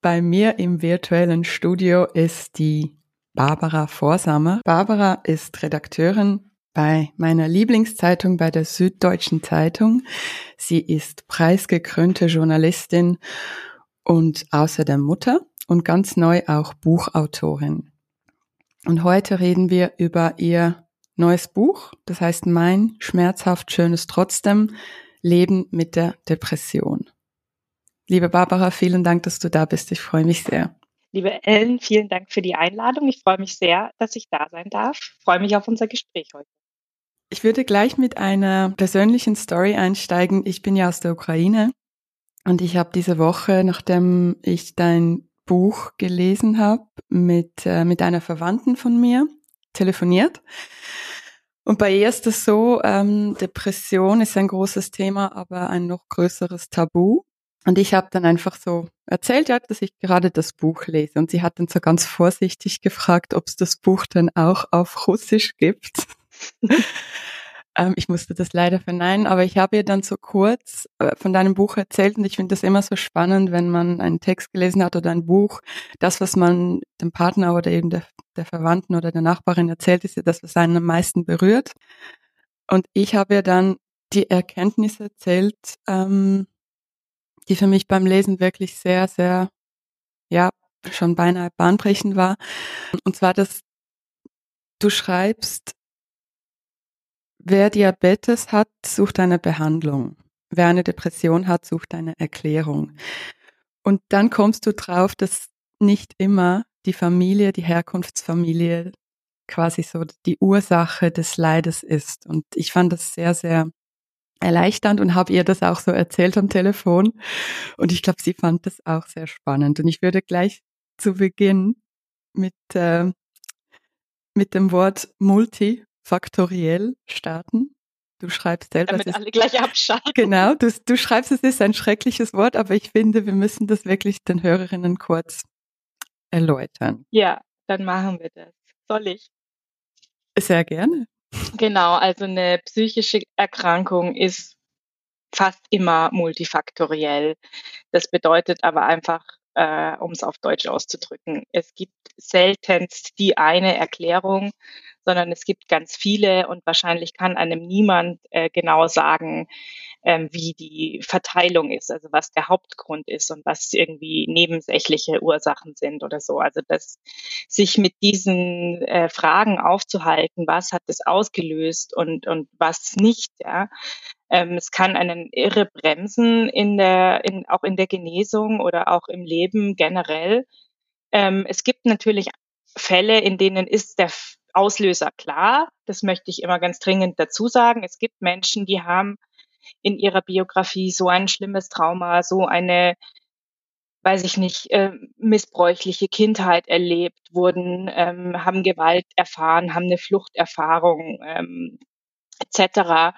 bei mir im virtuellen Studio ist die Barbara Vorsamer. Barbara ist Redakteurin bei meiner Lieblingszeitung bei der Süddeutschen Zeitung. Sie ist preisgekrönte Journalistin und außerdem Mutter und ganz neu auch Buchautorin. Und heute reden wir über ihr neues Buch, das heißt Mein schmerzhaft schönes trotzdem Leben mit der Depression. Liebe Barbara, vielen Dank, dass du da bist. Ich freue mich sehr. Liebe Ellen, vielen Dank für die Einladung. Ich freue mich sehr, dass ich da sein darf. Ich freue mich auf unser Gespräch heute. Ich würde gleich mit einer persönlichen Story einsteigen. Ich bin ja aus der Ukraine und ich habe diese Woche, nachdem ich dein Buch gelesen habe, mit, äh, mit einer Verwandten von mir telefoniert. Und bei ihr ist es so, ähm, Depression ist ein großes Thema, aber ein noch größeres Tabu. Und ich habe dann einfach so erzählt, ja, dass ich gerade das Buch lese. Und sie hat dann so ganz vorsichtig gefragt, ob es das Buch dann auch auf Russisch gibt. Ähm, ich musste das leider verneinen, aber ich habe ihr dann so kurz äh, von deinem Buch erzählt und ich finde das immer so spannend, wenn man einen Text gelesen hat oder ein Buch. Das, was man dem Partner oder eben der, der Verwandten oder der Nachbarin erzählt, ist ja das, was einen am meisten berührt. Und ich habe ihr dann die Erkenntnisse erzählt, ähm, die für mich beim Lesen wirklich sehr, sehr, ja, schon beinahe bahnbrechend war. Und zwar, dass du schreibst, Wer Diabetes hat, sucht eine Behandlung. Wer eine Depression hat, sucht eine Erklärung. Und dann kommst du drauf, dass nicht immer die Familie, die Herkunftsfamilie quasi so die Ursache des Leides ist. Und ich fand das sehr, sehr erleichternd und habe ihr das auch so erzählt am Telefon. Und ich glaube, sie fand das auch sehr spannend. Und ich würde gleich zu Beginn mit, äh, mit dem Wort Multi faktoriell starten. Du schreibst selber. Damit alle gleich abschalten. Genau, du, du schreibst, es ist ein schreckliches Wort, aber ich finde, wir müssen das wirklich den Hörerinnen kurz erläutern. Ja, dann machen wir das. Soll ich? Sehr gerne. Genau, also eine psychische Erkrankung ist fast immer multifaktoriell. Das bedeutet aber einfach, äh, um es auf Deutsch auszudrücken, es gibt seltenst die eine Erklärung, sondern es gibt ganz viele und wahrscheinlich kann einem niemand äh, genau sagen, ähm, wie die Verteilung ist, also was der Hauptgrund ist und was irgendwie nebensächliche Ursachen sind oder so. Also das sich mit diesen äh, Fragen aufzuhalten, was hat das ausgelöst und und was nicht, ja. Ähm, es kann einen irre bremsen in der, in, auch in der Genesung oder auch im Leben generell. Ähm, es gibt natürlich Fälle, in denen ist der Auslöser klar. Das möchte ich immer ganz dringend dazu sagen. Es gibt Menschen, die haben in ihrer Biografie so ein schlimmes Trauma, so eine, weiß ich nicht, äh, missbräuchliche Kindheit erlebt, wurden, ähm, haben Gewalt erfahren, haben eine Fluchterfahrung ähm, etc.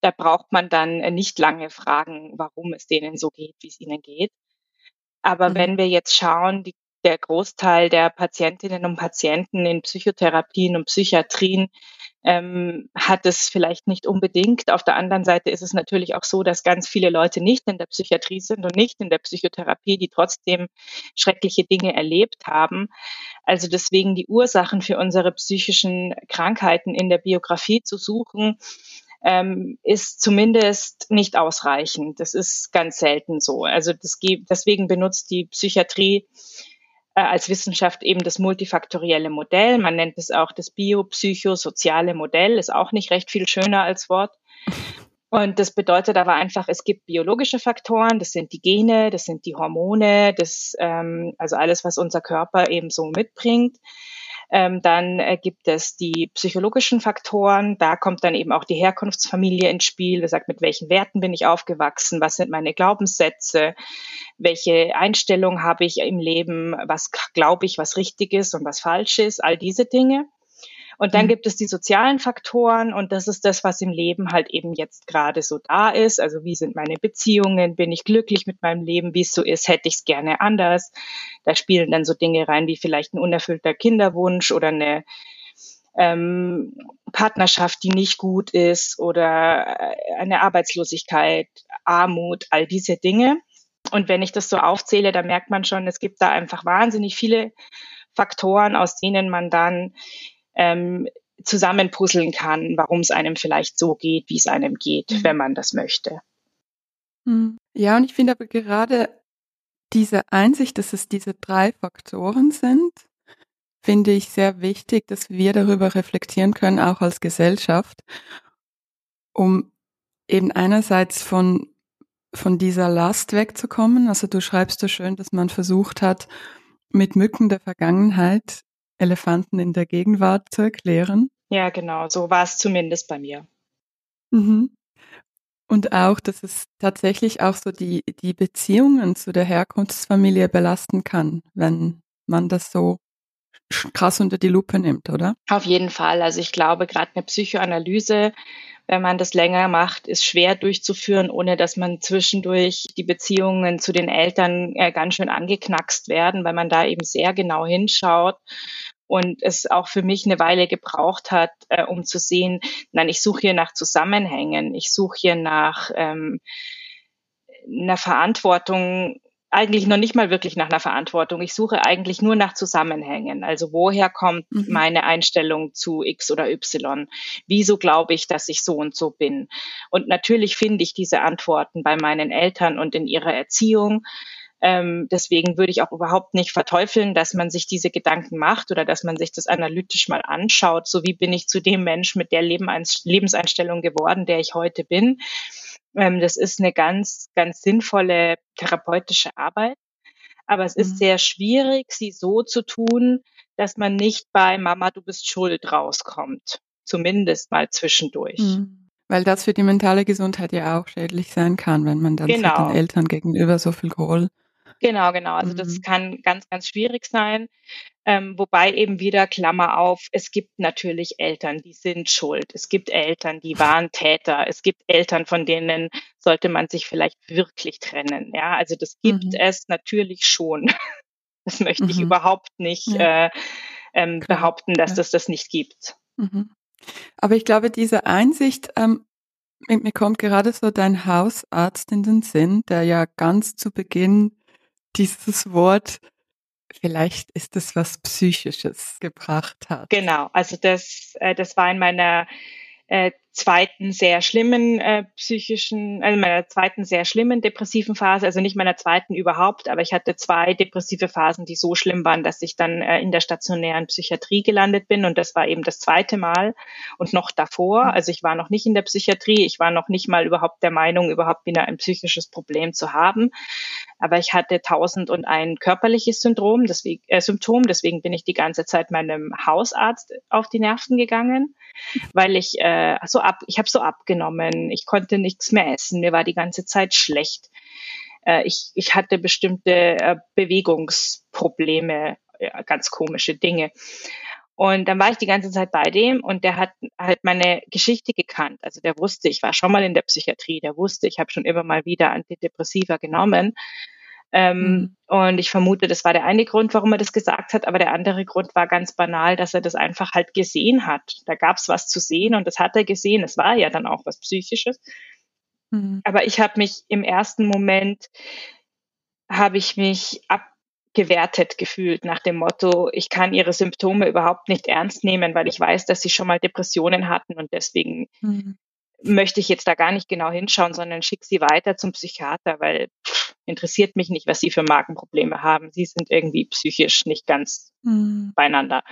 Da braucht man dann nicht lange fragen, warum es denen so geht, wie es ihnen geht. Aber mhm. wenn wir jetzt schauen, die der Großteil der Patientinnen und Patienten in Psychotherapien und Psychiatrien ähm, hat es vielleicht nicht unbedingt. Auf der anderen Seite ist es natürlich auch so, dass ganz viele Leute nicht in der Psychiatrie sind und nicht in der Psychotherapie, die trotzdem schreckliche Dinge erlebt haben. Also deswegen die Ursachen für unsere psychischen Krankheiten in der Biografie zu suchen, ähm, ist zumindest nicht ausreichend. Das ist ganz selten so. Also das, deswegen benutzt die Psychiatrie äh, als Wissenschaft eben das multifaktorielle Modell. Man nennt es auch das biopsychosoziale Modell, ist auch nicht recht viel schöner als Wort. Und das bedeutet aber einfach, es gibt biologische Faktoren, das sind die Gene, das sind die Hormone, das, ähm, also alles, was unser Körper eben so mitbringt. Ähm, dann äh, gibt es die psychologischen Faktoren. Da kommt dann eben auch die Herkunftsfamilie ins Spiel. Wie sagt, mit welchen Werten bin ich aufgewachsen? Was sind meine Glaubenssätze? Welche Einstellung habe ich im Leben? Was glaube ich, was richtig ist und was falsch ist? All diese Dinge. Und dann mhm. gibt es die sozialen Faktoren und das ist das, was im Leben halt eben jetzt gerade so da ist. Also wie sind meine Beziehungen? Bin ich glücklich mit meinem Leben? Wie es so ist, hätte ich es gerne anders. Da spielen dann so Dinge rein wie vielleicht ein unerfüllter Kinderwunsch oder eine ähm, Partnerschaft, die nicht gut ist oder äh, eine Arbeitslosigkeit, Armut, all diese Dinge. Und wenn ich das so aufzähle, dann merkt man schon, es gibt da einfach wahnsinnig viele Faktoren, aus denen man dann ähm, zusammenpuzzeln kann, warum es einem vielleicht so geht, wie es einem geht, mhm. wenn man das möchte. Hm. Ja, und ich finde aber gerade diese Einsicht, dass es diese drei Faktoren sind, finde ich sehr wichtig, dass wir darüber reflektieren können, auch als Gesellschaft, um eben einerseits von, von dieser Last wegzukommen. Also du schreibst so schön, dass man versucht hat, mit Mücken der Vergangenheit Elefanten in der Gegenwart zu erklären. Ja, genau, so war es zumindest bei mir. Mhm. Und auch, dass es tatsächlich auch so die, die Beziehungen zu der Herkunftsfamilie belasten kann, wenn man das so krass unter die Lupe nimmt, oder? Auf jeden Fall. Also ich glaube, gerade eine Psychoanalyse wenn man das länger macht, ist schwer durchzuführen, ohne dass man zwischendurch die Beziehungen zu den Eltern äh, ganz schön angeknackst werden, weil man da eben sehr genau hinschaut und es auch für mich eine Weile gebraucht hat, äh, um zu sehen, nein, ich suche hier nach Zusammenhängen, ich suche hier nach ähm, einer Verantwortung eigentlich noch nicht mal wirklich nach einer Verantwortung. Ich suche eigentlich nur nach Zusammenhängen. Also woher kommt mhm. meine Einstellung zu X oder Y? Wieso glaube ich, dass ich so und so bin? Und natürlich finde ich diese Antworten bei meinen Eltern und in ihrer Erziehung. Ähm, deswegen würde ich auch überhaupt nicht verteufeln, dass man sich diese Gedanken macht oder dass man sich das analytisch mal anschaut. So wie bin ich zu dem Mensch mit der Lebenseinstellung geworden, der ich heute bin. Ähm, das ist eine ganz, ganz sinnvolle therapeutische Arbeit. Aber es ist mhm. sehr schwierig, sie so zu tun, dass man nicht bei Mama, du bist schuld rauskommt. Zumindest mal zwischendurch. Mhm. Weil das für die mentale Gesundheit ja auch schädlich sein kann, wenn man dann genau. den Eltern gegenüber so viel Groll Genau, genau. Also mhm. das kann ganz, ganz schwierig sein. Ähm, wobei eben wieder Klammer auf, es gibt natürlich Eltern, die sind schuld. Es gibt Eltern, die waren Täter. Es gibt Eltern, von denen sollte man sich vielleicht wirklich trennen. Ja, also das gibt mhm. es natürlich schon. Das möchte mhm. ich überhaupt nicht ja. äh, ähm, behaupten, dass ja. das das nicht gibt. Mhm. Aber ich glaube, diese Einsicht, ähm, mir kommt gerade so dein Hausarzt in den Sinn, der ja ganz zu Beginn dieses Wort vielleicht ist es was Psychisches gebracht hat. Genau, also das, äh, das war in meiner äh, zweiten sehr schlimmen äh, psychischen, also meiner zweiten sehr schlimmen depressiven Phase, also nicht meiner zweiten überhaupt, aber ich hatte zwei depressive Phasen, die so schlimm waren, dass ich dann äh, in der stationären Psychiatrie gelandet bin und das war eben das zweite Mal und noch davor, also ich war noch nicht in der Psychiatrie, ich war noch nicht mal überhaupt der Meinung, überhaupt wieder ein psychisches Problem zu haben, aber ich hatte tausend und ein körperliches Syndrom, deswegen, äh, Symptom, deswegen bin ich die ganze Zeit meinem Hausarzt auf die Nerven gegangen, weil ich äh, so ab, ich habe so abgenommen, ich konnte nichts mehr essen, mir war die ganze Zeit schlecht. Äh, ich, ich hatte bestimmte äh, Bewegungsprobleme, ja, ganz komische Dinge. Und dann war ich die ganze Zeit bei dem und der hat halt meine Geschichte gekannt. Also der wusste, ich war schon mal in der Psychiatrie, der wusste, ich habe schon immer mal wieder Antidepressiva genommen. Ähm, mhm. Und ich vermute, das war der eine Grund, warum er das gesagt hat, aber der andere Grund war ganz banal, dass er das einfach halt gesehen hat. Da gab es was zu sehen und das hat er gesehen. Es war ja dann auch was Psychisches. Mhm. Aber ich habe mich im ersten Moment, habe ich mich abgewertet gefühlt nach dem Motto, ich kann ihre Symptome überhaupt nicht ernst nehmen, weil ich weiß, dass sie schon mal Depressionen hatten und deswegen mhm. möchte ich jetzt da gar nicht genau hinschauen, sondern schicke sie weiter zum Psychiater, weil interessiert mich nicht, was sie für Magenprobleme haben. Sie sind irgendwie psychisch nicht ganz mhm. beieinander.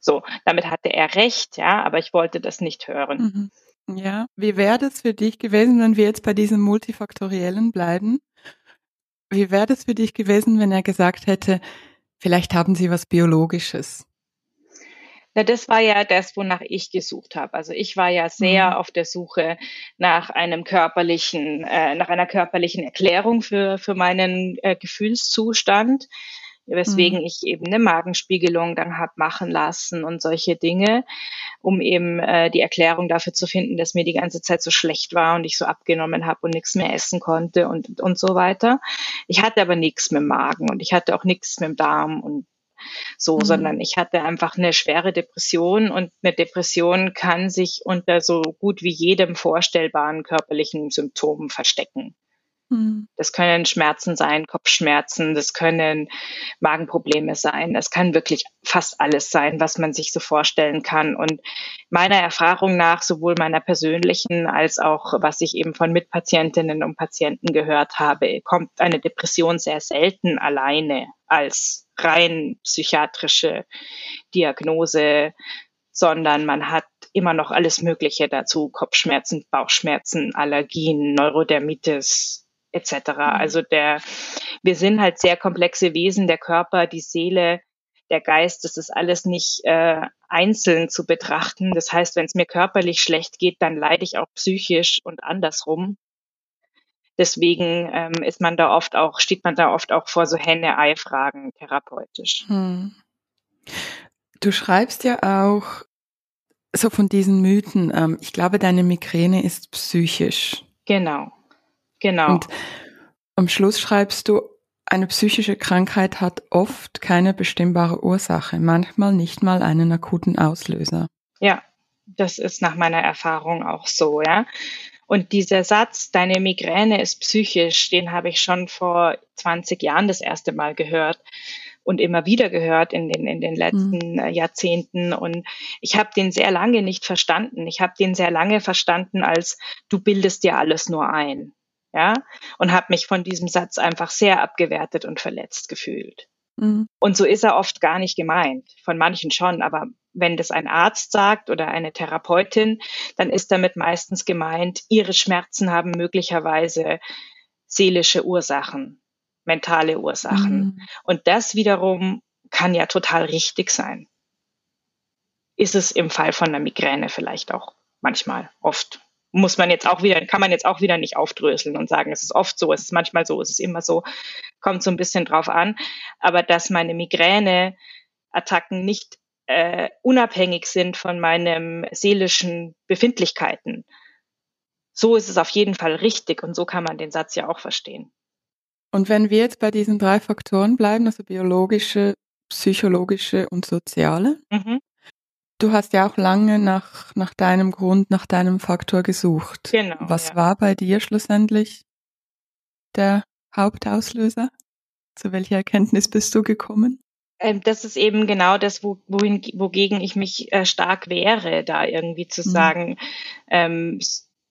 So, damit hatte er recht, ja, aber ich wollte das nicht hören. Mhm. Ja, wie wäre das für dich gewesen, wenn wir jetzt bei diesem multifaktoriellen bleiben? Wie wäre das für dich gewesen, wenn er gesagt hätte, vielleicht haben Sie was Biologisches? Na, das war ja das, wonach ich gesucht habe. Also ich war ja sehr mhm. auf der Suche nach einem körperlichen, äh, nach einer körperlichen Erklärung für, für meinen äh, Gefühlszustand weswegen mhm. ich eben eine Magenspiegelung dann hab machen lassen und solche Dinge, um eben äh, die Erklärung dafür zu finden, dass mir die ganze Zeit so schlecht war und ich so abgenommen habe und nichts mehr essen konnte und, und so weiter. Ich hatte aber nichts mit dem Magen und ich hatte auch nichts mit dem Darm und so, mhm. sondern ich hatte einfach eine schwere Depression und eine Depression kann sich unter so gut wie jedem vorstellbaren körperlichen Symptom verstecken. Mhm. Das können Schmerzen sein, Kopfschmerzen, das können Magenprobleme sein, das kann wirklich fast alles sein, was man sich so vorstellen kann. Und meiner Erfahrung nach, sowohl meiner persönlichen als auch was ich eben von Mitpatientinnen und Patienten gehört habe, kommt eine Depression sehr selten alleine als rein psychiatrische Diagnose, sondern man hat immer noch alles Mögliche dazu, Kopfschmerzen, Bauchschmerzen, Allergien, Neurodermitis, etc. Mhm. Also der, wir sind halt sehr komplexe Wesen, der Körper, die Seele, der Geist, das ist alles nicht äh, einzeln zu betrachten. Das heißt, wenn es mir körperlich schlecht geht, dann leide ich auch psychisch und andersrum. Deswegen ähm, ist man da oft auch, steht man da oft auch vor so Henne-Ei-Fragen therapeutisch. Hm. Du schreibst ja auch so von diesen Mythen. Ähm, ich glaube, deine Migräne ist psychisch. Genau. Genau. Und am Schluss schreibst du, eine psychische Krankheit hat oft keine bestimmbare Ursache, manchmal nicht mal einen akuten Auslöser. Ja, das ist nach meiner Erfahrung auch so, ja. Und dieser Satz, deine Migräne ist psychisch, den habe ich schon vor 20 Jahren das erste Mal gehört und immer wieder gehört in den, in den letzten mhm. Jahrzehnten. Und ich habe den sehr lange nicht verstanden. Ich habe den sehr lange verstanden als, du bildest dir alles nur ein ja, und habe mich von diesem Satz einfach sehr abgewertet und verletzt gefühlt. Mhm. Und so ist er oft gar nicht gemeint, von manchen schon, aber wenn das ein Arzt sagt oder eine Therapeutin, dann ist damit meistens gemeint, ihre Schmerzen haben möglicherweise seelische Ursachen, mentale Ursachen. Mhm. Und das wiederum kann ja total richtig sein. Ist es im Fall von einer Migräne vielleicht auch manchmal, oft muss man jetzt auch wieder, kann man jetzt auch wieder nicht aufdröseln und sagen, es ist oft so, es ist manchmal so, es ist immer so, kommt so ein bisschen drauf an. Aber dass meine Migräneattacken nicht äh, unabhängig sind von meinen seelischen Befindlichkeiten. So ist es auf jeden Fall richtig und so kann man den Satz ja auch verstehen. Und wenn wir jetzt bei diesen drei Faktoren bleiben, also biologische, psychologische und soziale, mhm. Du hast ja auch lange nach, nach deinem Grund, nach deinem Faktor gesucht. Genau. Was ja. war bei dir schlussendlich der Hauptauslöser? Zu welcher Erkenntnis bist du gekommen? Ähm, das ist eben genau das, wo, wohin, wogegen ich mich äh, stark wehre, da irgendwie zu mhm. sagen, ähm,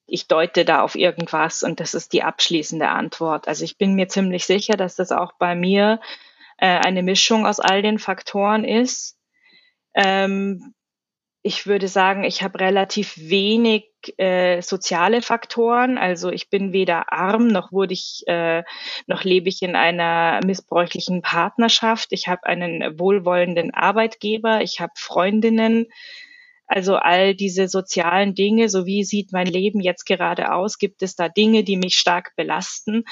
ich deute da auf irgendwas und das ist die abschließende Antwort. Also ich bin mir ziemlich sicher, dass das auch bei mir äh, eine Mischung aus all den Faktoren ist. Ähm, ich würde sagen, ich habe relativ wenig äh, soziale Faktoren. Also ich bin weder arm noch wurde ich äh, noch lebe ich in einer missbräuchlichen Partnerschaft. Ich habe einen wohlwollenden Arbeitgeber. Ich habe Freundinnen. Also all diese sozialen Dinge, so wie sieht mein Leben jetzt gerade aus? Gibt es da Dinge, die mich stark belasten?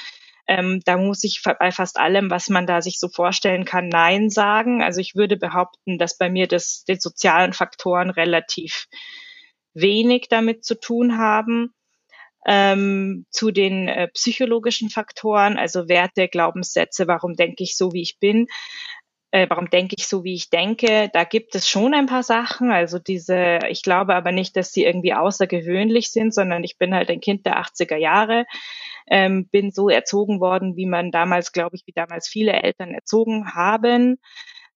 Ähm, da muss ich bei fast allem, was man da sich so vorstellen kann, Nein sagen. Also ich würde behaupten, dass bei mir das, die sozialen Faktoren relativ wenig damit zu tun haben. Ähm, zu den äh, psychologischen Faktoren, also Werte, Glaubenssätze, warum denke ich so, wie ich bin, äh, warum denke ich so, wie ich denke, da gibt es schon ein paar Sachen. Also diese, ich glaube aber nicht, dass sie irgendwie außergewöhnlich sind, sondern ich bin halt ein Kind der 80er Jahre ähm, bin so erzogen worden, wie man damals, glaube ich, wie damals viele Eltern erzogen haben.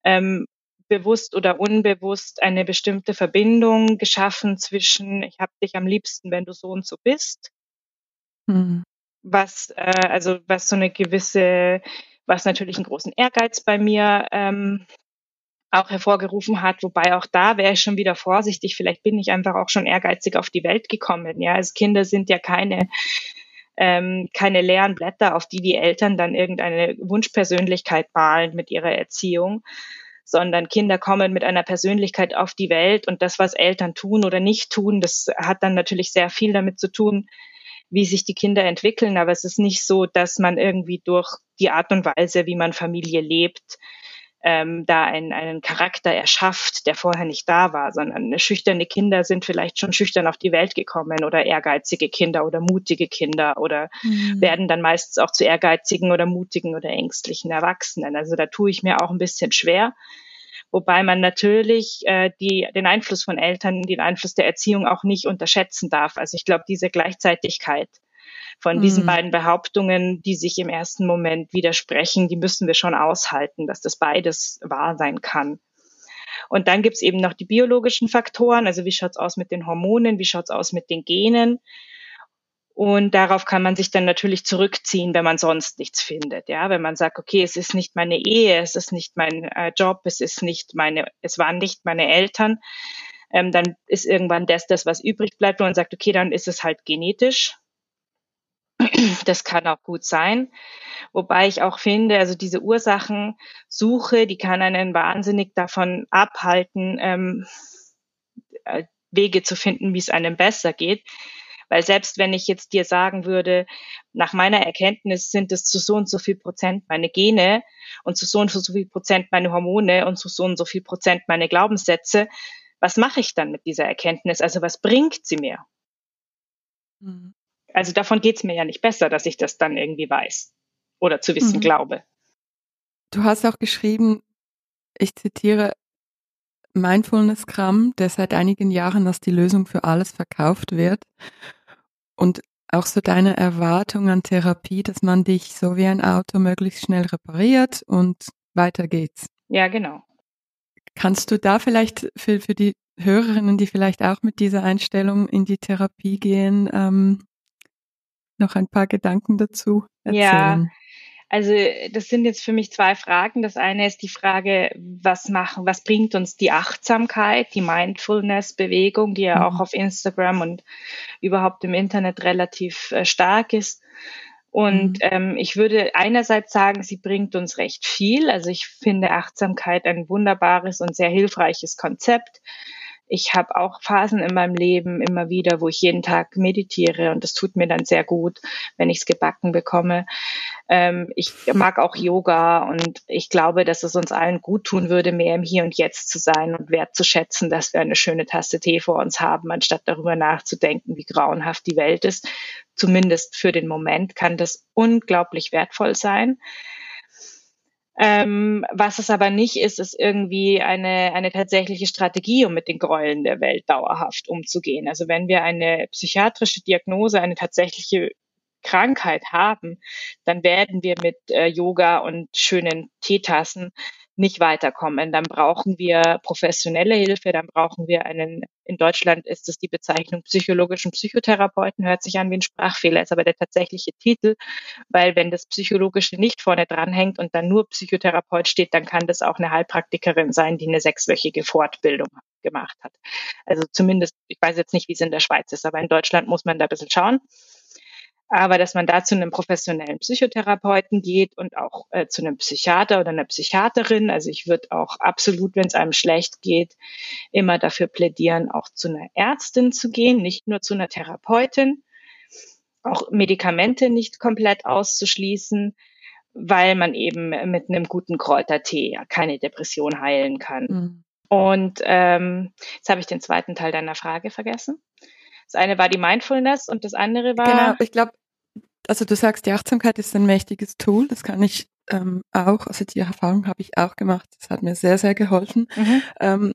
Ähm, bewusst oder unbewusst eine bestimmte Verbindung geschaffen zwischen, ich habe dich am liebsten, wenn du so und so bist. Mhm. Was, äh, also was so eine gewisse, was natürlich einen großen Ehrgeiz bei mir ähm, auch hervorgerufen hat, wobei auch da wäre ich schon wieder vorsichtig. Vielleicht bin ich einfach auch schon ehrgeizig auf die Welt gekommen. Ja, also Kinder sind ja keine ähm, keine leeren Blätter, auf die die Eltern dann irgendeine Wunschpersönlichkeit malen mit ihrer Erziehung, sondern Kinder kommen mit einer Persönlichkeit auf die Welt und das, was Eltern tun oder nicht tun, das hat dann natürlich sehr viel damit zu tun, wie sich die Kinder entwickeln. Aber es ist nicht so, dass man irgendwie durch die Art und Weise, wie man Familie lebt, ähm, da einen, einen Charakter erschafft, der vorher nicht da war, sondern schüchterne Kinder sind vielleicht schon schüchtern auf die Welt gekommen oder ehrgeizige Kinder oder mutige Kinder oder mhm. werden dann meistens auch zu ehrgeizigen oder mutigen oder ängstlichen Erwachsenen. Also da tue ich mir auch ein bisschen schwer. Wobei man natürlich äh, die, den Einfluss von Eltern, den Einfluss der Erziehung auch nicht unterschätzen darf. Also ich glaube, diese Gleichzeitigkeit von diesen mhm. beiden Behauptungen, die sich im ersten Moment widersprechen, die müssen wir schon aushalten, dass das beides wahr sein kann. Und dann gibt's eben noch die biologischen Faktoren, also wie schaut's aus mit den Hormonen, wie schaut's aus mit den Genen. Und darauf kann man sich dann natürlich zurückziehen, wenn man sonst nichts findet. Ja, wenn man sagt, okay, es ist nicht meine Ehe, es ist nicht mein äh, Job, es ist nicht meine, es waren nicht meine Eltern, ähm, dann ist irgendwann das, das, was übrig bleibt, wo man sagt, okay, dann ist es halt genetisch. Das kann auch gut sein. Wobei ich auch finde, also diese Ursachensuche, die kann einen wahnsinnig davon abhalten, ähm, äh, Wege zu finden, wie es einem besser geht. Weil selbst wenn ich jetzt dir sagen würde, nach meiner Erkenntnis sind es zu so und so viel Prozent meine Gene und zu so und so viel Prozent meine Hormone und zu so und so viel Prozent meine Glaubenssätze, was mache ich dann mit dieser Erkenntnis? Also was bringt sie mir? Mhm also davon geht's mir ja nicht besser, dass ich das dann irgendwie weiß oder zu wissen mhm. glaube. Du hast auch geschrieben, ich zitiere, Mindfulness-Kram, der seit einigen Jahren als die Lösung für alles verkauft wird. Und auch so deine Erwartung an Therapie, dass man dich so wie ein Auto möglichst schnell repariert und weiter geht's. Ja, genau. Kannst du da vielleicht für, für die Hörerinnen, die vielleicht auch mit dieser Einstellung in die Therapie gehen, ähm, noch ein paar Gedanken dazu erzählen? Ja, also das sind jetzt für mich zwei Fragen. Das eine ist die Frage, was machen, was bringt uns die Achtsamkeit, die Mindfulness-Bewegung, die ja mhm. auch auf Instagram und überhaupt im Internet relativ äh, stark ist. Und mhm. ähm, ich würde einerseits sagen, sie bringt uns recht viel. Also ich finde Achtsamkeit ein wunderbares und sehr hilfreiches Konzept ich habe auch Phasen in meinem Leben immer wieder, wo ich jeden Tag meditiere und das tut mir dann sehr gut, wenn ich es gebacken bekomme. Ähm, ich mag auch Yoga und ich glaube, dass es uns allen gut tun würde, mehr im Hier und Jetzt zu sein und wertzuschätzen, dass wir eine schöne Tasse Tee vor uns haben, anstatt darüber nachzudenken, wie grauenhaft die Welt ist. Zumindest für den Moment kann das unglaublich wertvoll sein. Ähm, was es aber nicht ist, ist irgendwie eine, eine tatsächliche Strategie, um mit den Gräueln der Welt dauerhaft umzugehen. Also wenn wir eine psychiatrische Diagnose, eine tatsächliche Krankheit haben, dann werden wir mit äh, Yoga und schönen Teetassen nicht weiterkommen. Dann brauchen wir professionelle Hilfe, dann brauchen wir einen, in Deutschland ist es die Bezeichnung psychologischen Psychotherapeuten, hört sich an wie ein Sprachfehler, ist aber der tatsächliche Titel, weil wenn das Psychologische nicht vorne dran hängt und dann nur Psychotherapeut steht, dann kann das auch eine Heilpraktikerin sein, die eine sechswöchige Fortbildung gemacht hat. Also zumindest, ich weiß jetzt nicht, wie es in der Schweiz ist, aber in Deutschland muss man da ein bisschen schauen aber dass man da zu einem professionellen Psychotherapeuten geht und auch äh, zu einem Psychiater oder einer Psychiaterin. Also ich würde auch absolut, wenn es einem schlecht geht, immer dafür plädieren, auch zu einer Ärztin zu gehen, nicht nur zu einer Therapeutin, auch Medikamente nicht komplett auszuschließen, weil man eben mit einem guten Kräutertee ja keine Depression heilen kann. Mhm. Und ähm, jetzt habe ich den zweiten Teil deiner Frage vergessen. Das eine war die Mindfulness und das andere war. Genau, ich glaube, also du sagst, die Achtsamkeit ist ein mächtiges Tool. Das kann ich ähm, auch, also die Erfahrung habe ich auch gemacht. Das hat mir sehr, sehr geholfen. Mhm. Ähm,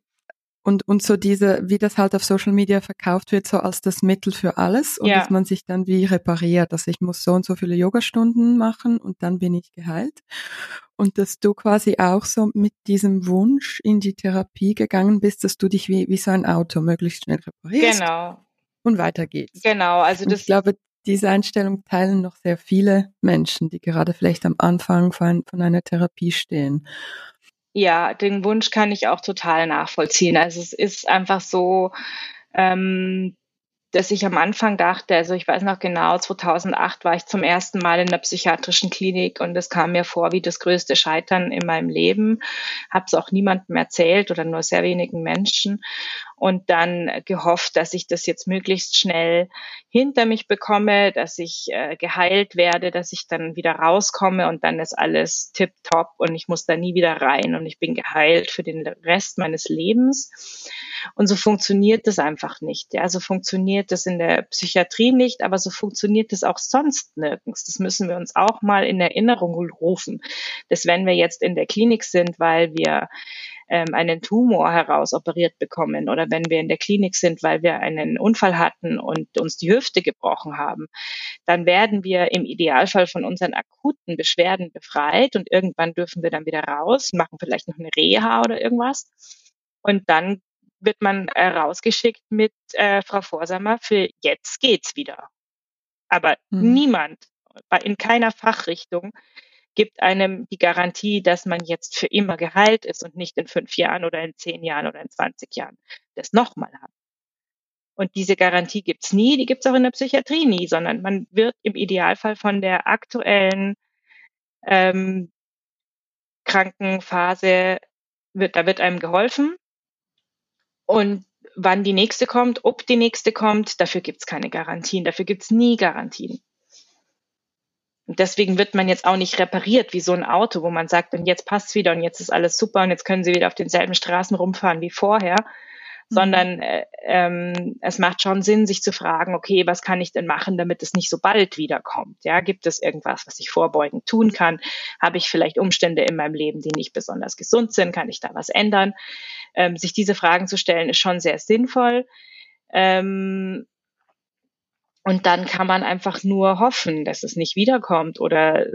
und, und so diese, wie das halt auf Social Media verkauft wird, so als das Mittel für alles und ja. dass man sich dann wie repariert. Also ich muss so und so viele Yogastunden machen und dann bin ich geheilt. Und dass du quasi auch so mit diesem Wunsch in die Therapie gegangen bist, dass du dich wie, wie so ein Auto möglichst schnell reparierst. Genau und weiter geht's. Genau, also das. ich glaube, diese Einstellung teilen noch sehr viele Menschen, die gerade vielleicht am Anfang von, von einer Therapie stehen. Ja, den Wunsch kann ich auch total nachvollziehen. Also es ist einfach so, ähm, dass ich am Anfang dachte, also ich weiß noch genau, 2008 war ich zum ersten Mal in der psychiatrischen Klinik und es kam mir vor wie das größte Scheitern in meinem Leben. Habe es auch niemandem erzählt oder nur sehr wenigen Menschen und dann gehofft, dass ich das jetzt möglichst schnell hinter mich bekomme, dass ich äh, geheilt werde, dass ich dann wieder rauskomme und dann ist alles tipptopp und ich muss da nie wieder rein und ich bin geheilt für den Rest meines Lebens. Und so funktioniert das einfach nicht. Ja, so funktioniert das in der Psychiatrie nicht, aber so funktioniert das auch sonst nirgends. Das müssen wir uns auch mal in Erinnerung rufen, dass wenn wir jetzt in der Klinik sind, weil wir ähm, einen Tumor herausoperiert bekommen oder wenn wir in der Klinik sind, weil wir einen Unfall hatten und uns die Hüfte gebrochen haben, dann werden wir im Idealfall von unseren akuten Beschwerden befreit und irgendwann dürfen wir dann wieder raus, machen vielleicht noch eine Reha oder irgendwas. Und dann wird man äh, rausgeschickt mit äh, Frau Vorsamer für jetzt geht's wieder. Aber mhm. niemand in keiner Fachrichtung gibt einem die Garantie, dass man jetzt für immer geheilt ist und nicht in fünf Jahren oder in zehn Jahren oder in 20 Jahren das nochmal hat. Und diese Garantie gibt's nie, die gibt's auch in der Psychiatrie nie, sondern man wird im Idealfall von der aktuellen ähm, Krankenphase, wird, da wird einem geholfen und wann die nächste kommt, ob die nächste kommt, dafür gibt's keine Garantien, dafür gibt's nie Garantien. Und deswegen wird man jetzt auch nicht repariert wie so ein Auto, wo man sagt, und jetzt passt's wieder und jetzt ist alles super und jetzt können sie wieder auf denselben Straßen rumfahren wie vorher, mhm. sondern äh, ähm, es macht schon Sinn, sich zu fragen, okay, was kann ich denn machen, damit es nicht so bald wiederkommt? Ja, gibt es irgendwas, was ich vorbeugend tun kann? Habe ich vielleicht Umstände in meinem Leben, die nicht besonders gesund sind? Kann ich da was ändern? ähm, sich diese Fragen zu stellen, ist schon sehr sinnvoll. Ähm, und dann kann man einfach nur hoffen, dass es nicht wiederkommt oder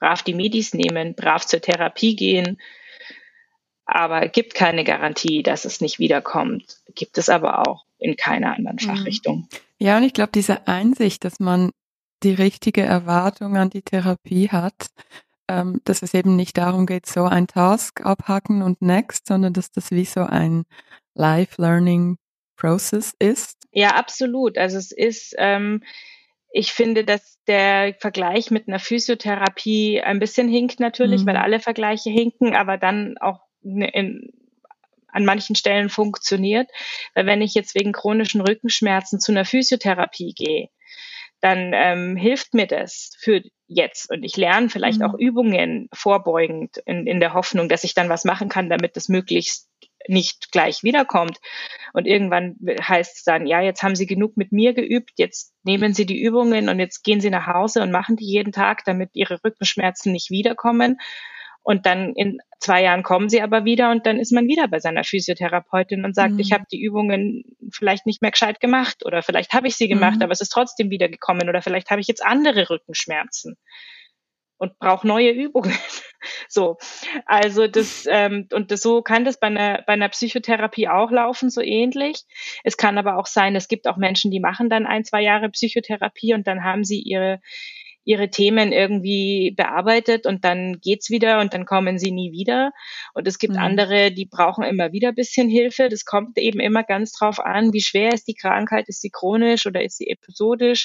brav die Medis nehmen, brav zur Therapie gehen. Aber gibt keine Garantie, dass es nicht wiederkommt. Gibt es aber auch in keiner anderen mhm. Fachrichtung. Ja, und ich glaube, diese Einsicht, dass man die richtige Erwartung an die Therapie hat, ähm, dass es eben nicht darum geht, so ein Task abhaken und next, sondern dass das wie so ein Life-Learning Process ist? Ja, absolut. Also es ist, ähm, ich finde, dass der Vergleich mit einer Physiotherapie ein bisschen hinkt natürlich, mhm. weil alle Vergleiche hinken, aber dann auch ne, in, an manchen Stellen funktioniert. Weil wenn ich jetzt wegen chronischen Rückenschmerzen zu einer Physiotherapie gehe, dann ähm, hilft mir das für jetzt. Und ich lerne vielleicht mhm. auch Übungen vorbeugend in, in der Hoffnung, dass ich dann was machen kann, damit das möglichst nicht gleich wiederkommt. Und irgendwann heißt es dann, ja, jetzt haben Sie genug mit mir geübt, jetzt nehmen Sie die Übungen und jetzt gehen Sie nach Hause und machen die jeden Tag, damit Ihre Rückenschmerzen nicht wiederkommen. Und dann in zwei Jahren kommen sie aber wieder und dann ist man wieder bei seiner Physiotherapeutin und sagt, mhm. ich habe die Übungen vielleicht nicht mehr gescheit gemacht oder vielleicht habe ich sie gemacht, mhm. aber es ist trotzdem wieder gekommen oder vielleicht habe ich jetzt andere Rückenschmerzen und brauche neue Übungen. so, also das ähm, und das, so kann das bei einer bei einer Psychotherapie auch laufen, so ähnlich. Es kann aber auch sein, es gibt auch Menschen, die machen dann ein zwei Jahre Psychotherapie und dann haben sie ihre ihre Themen irgendwie bearbeitet und dann geht's wieder und dann kommen sie nie wieder. Und es gibt mhm. andere, die brauchen immer wieder bisschen Hilfe. Das kommt eben immer ganz drauf an, wie schwer ist die Krankheit, ist sie chronisch oder ist sie episodisch?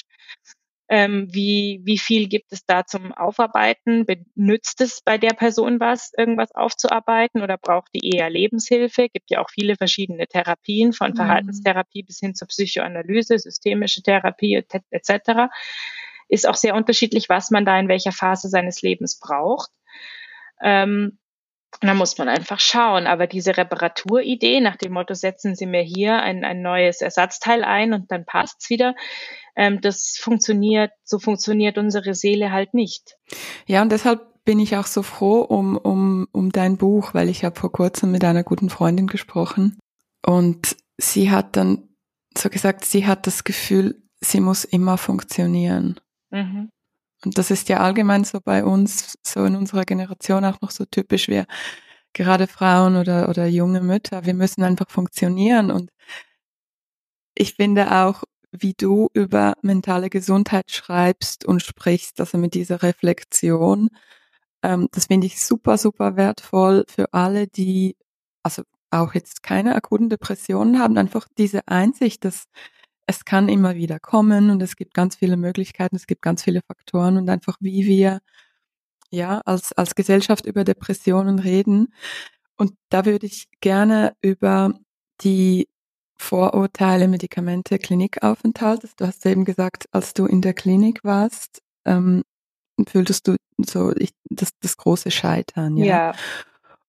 Ähm, wie, wie viel gibt es da zum Aufarbeiten? Benützt es bei der Person was, irgendwas aufzuarbeiten oder braucht die eher Lebenshilfe? Gibt ja auch viele verschiedene Therapien, von mhm. Verhaltenstherapie bis hin zur Psychoanalyse, systemische Therapie etc ist auch sehr unterschiedlich, was man da in welcher Phase seines Lebens braucht. Ähm, da muss man einfach schauen. Aber diese Reparaturidee nach dem Motto, setzen Sie mir hier ein, ein neues Ersatzteil ein und dann passt's wieder, ähm, das funktioniert, so funktioniert unsere Seele halt nicht. Ja, und deshalb bin ich auch so froh um, um, um dein Buch, weil ich habe vor kurzem mit einer guten Freundin gesprochen und sie hat dann so gesagt, sie hat das Gefühl, sie muss immer funktionieren. Mhm. Und das ist ja allgemein so bei uns, so in unserer Generation auch noch so typisch. Wir, gerade Frauen oder, oder junge Mütter, wir müssen einfach funktionieren. Und ich finde auch, wie du über mentale Gesundheit schreibst und sprichst, also mit dieser Reflexion, ähm, das finde ich super, super wertvoll für alle, die, also auch jetzt keine akuten Depressionen haben, einfach diese Einsicht, dass es kann immer wieder kommen und es gibt ganz viele Möglichkeiten, es gibt ganz viele Faktoren und einfach wie wir ja als, als Gesellschaft über Depressionen reden. Und da würde ich gerne über die Vorurteile, Medikamente, Klinikaufenthalt. Du hast eben gesagt, als du in der Klinik warst, ähm, fühltest du so ich, das, das große Scheitern. Ja. ja.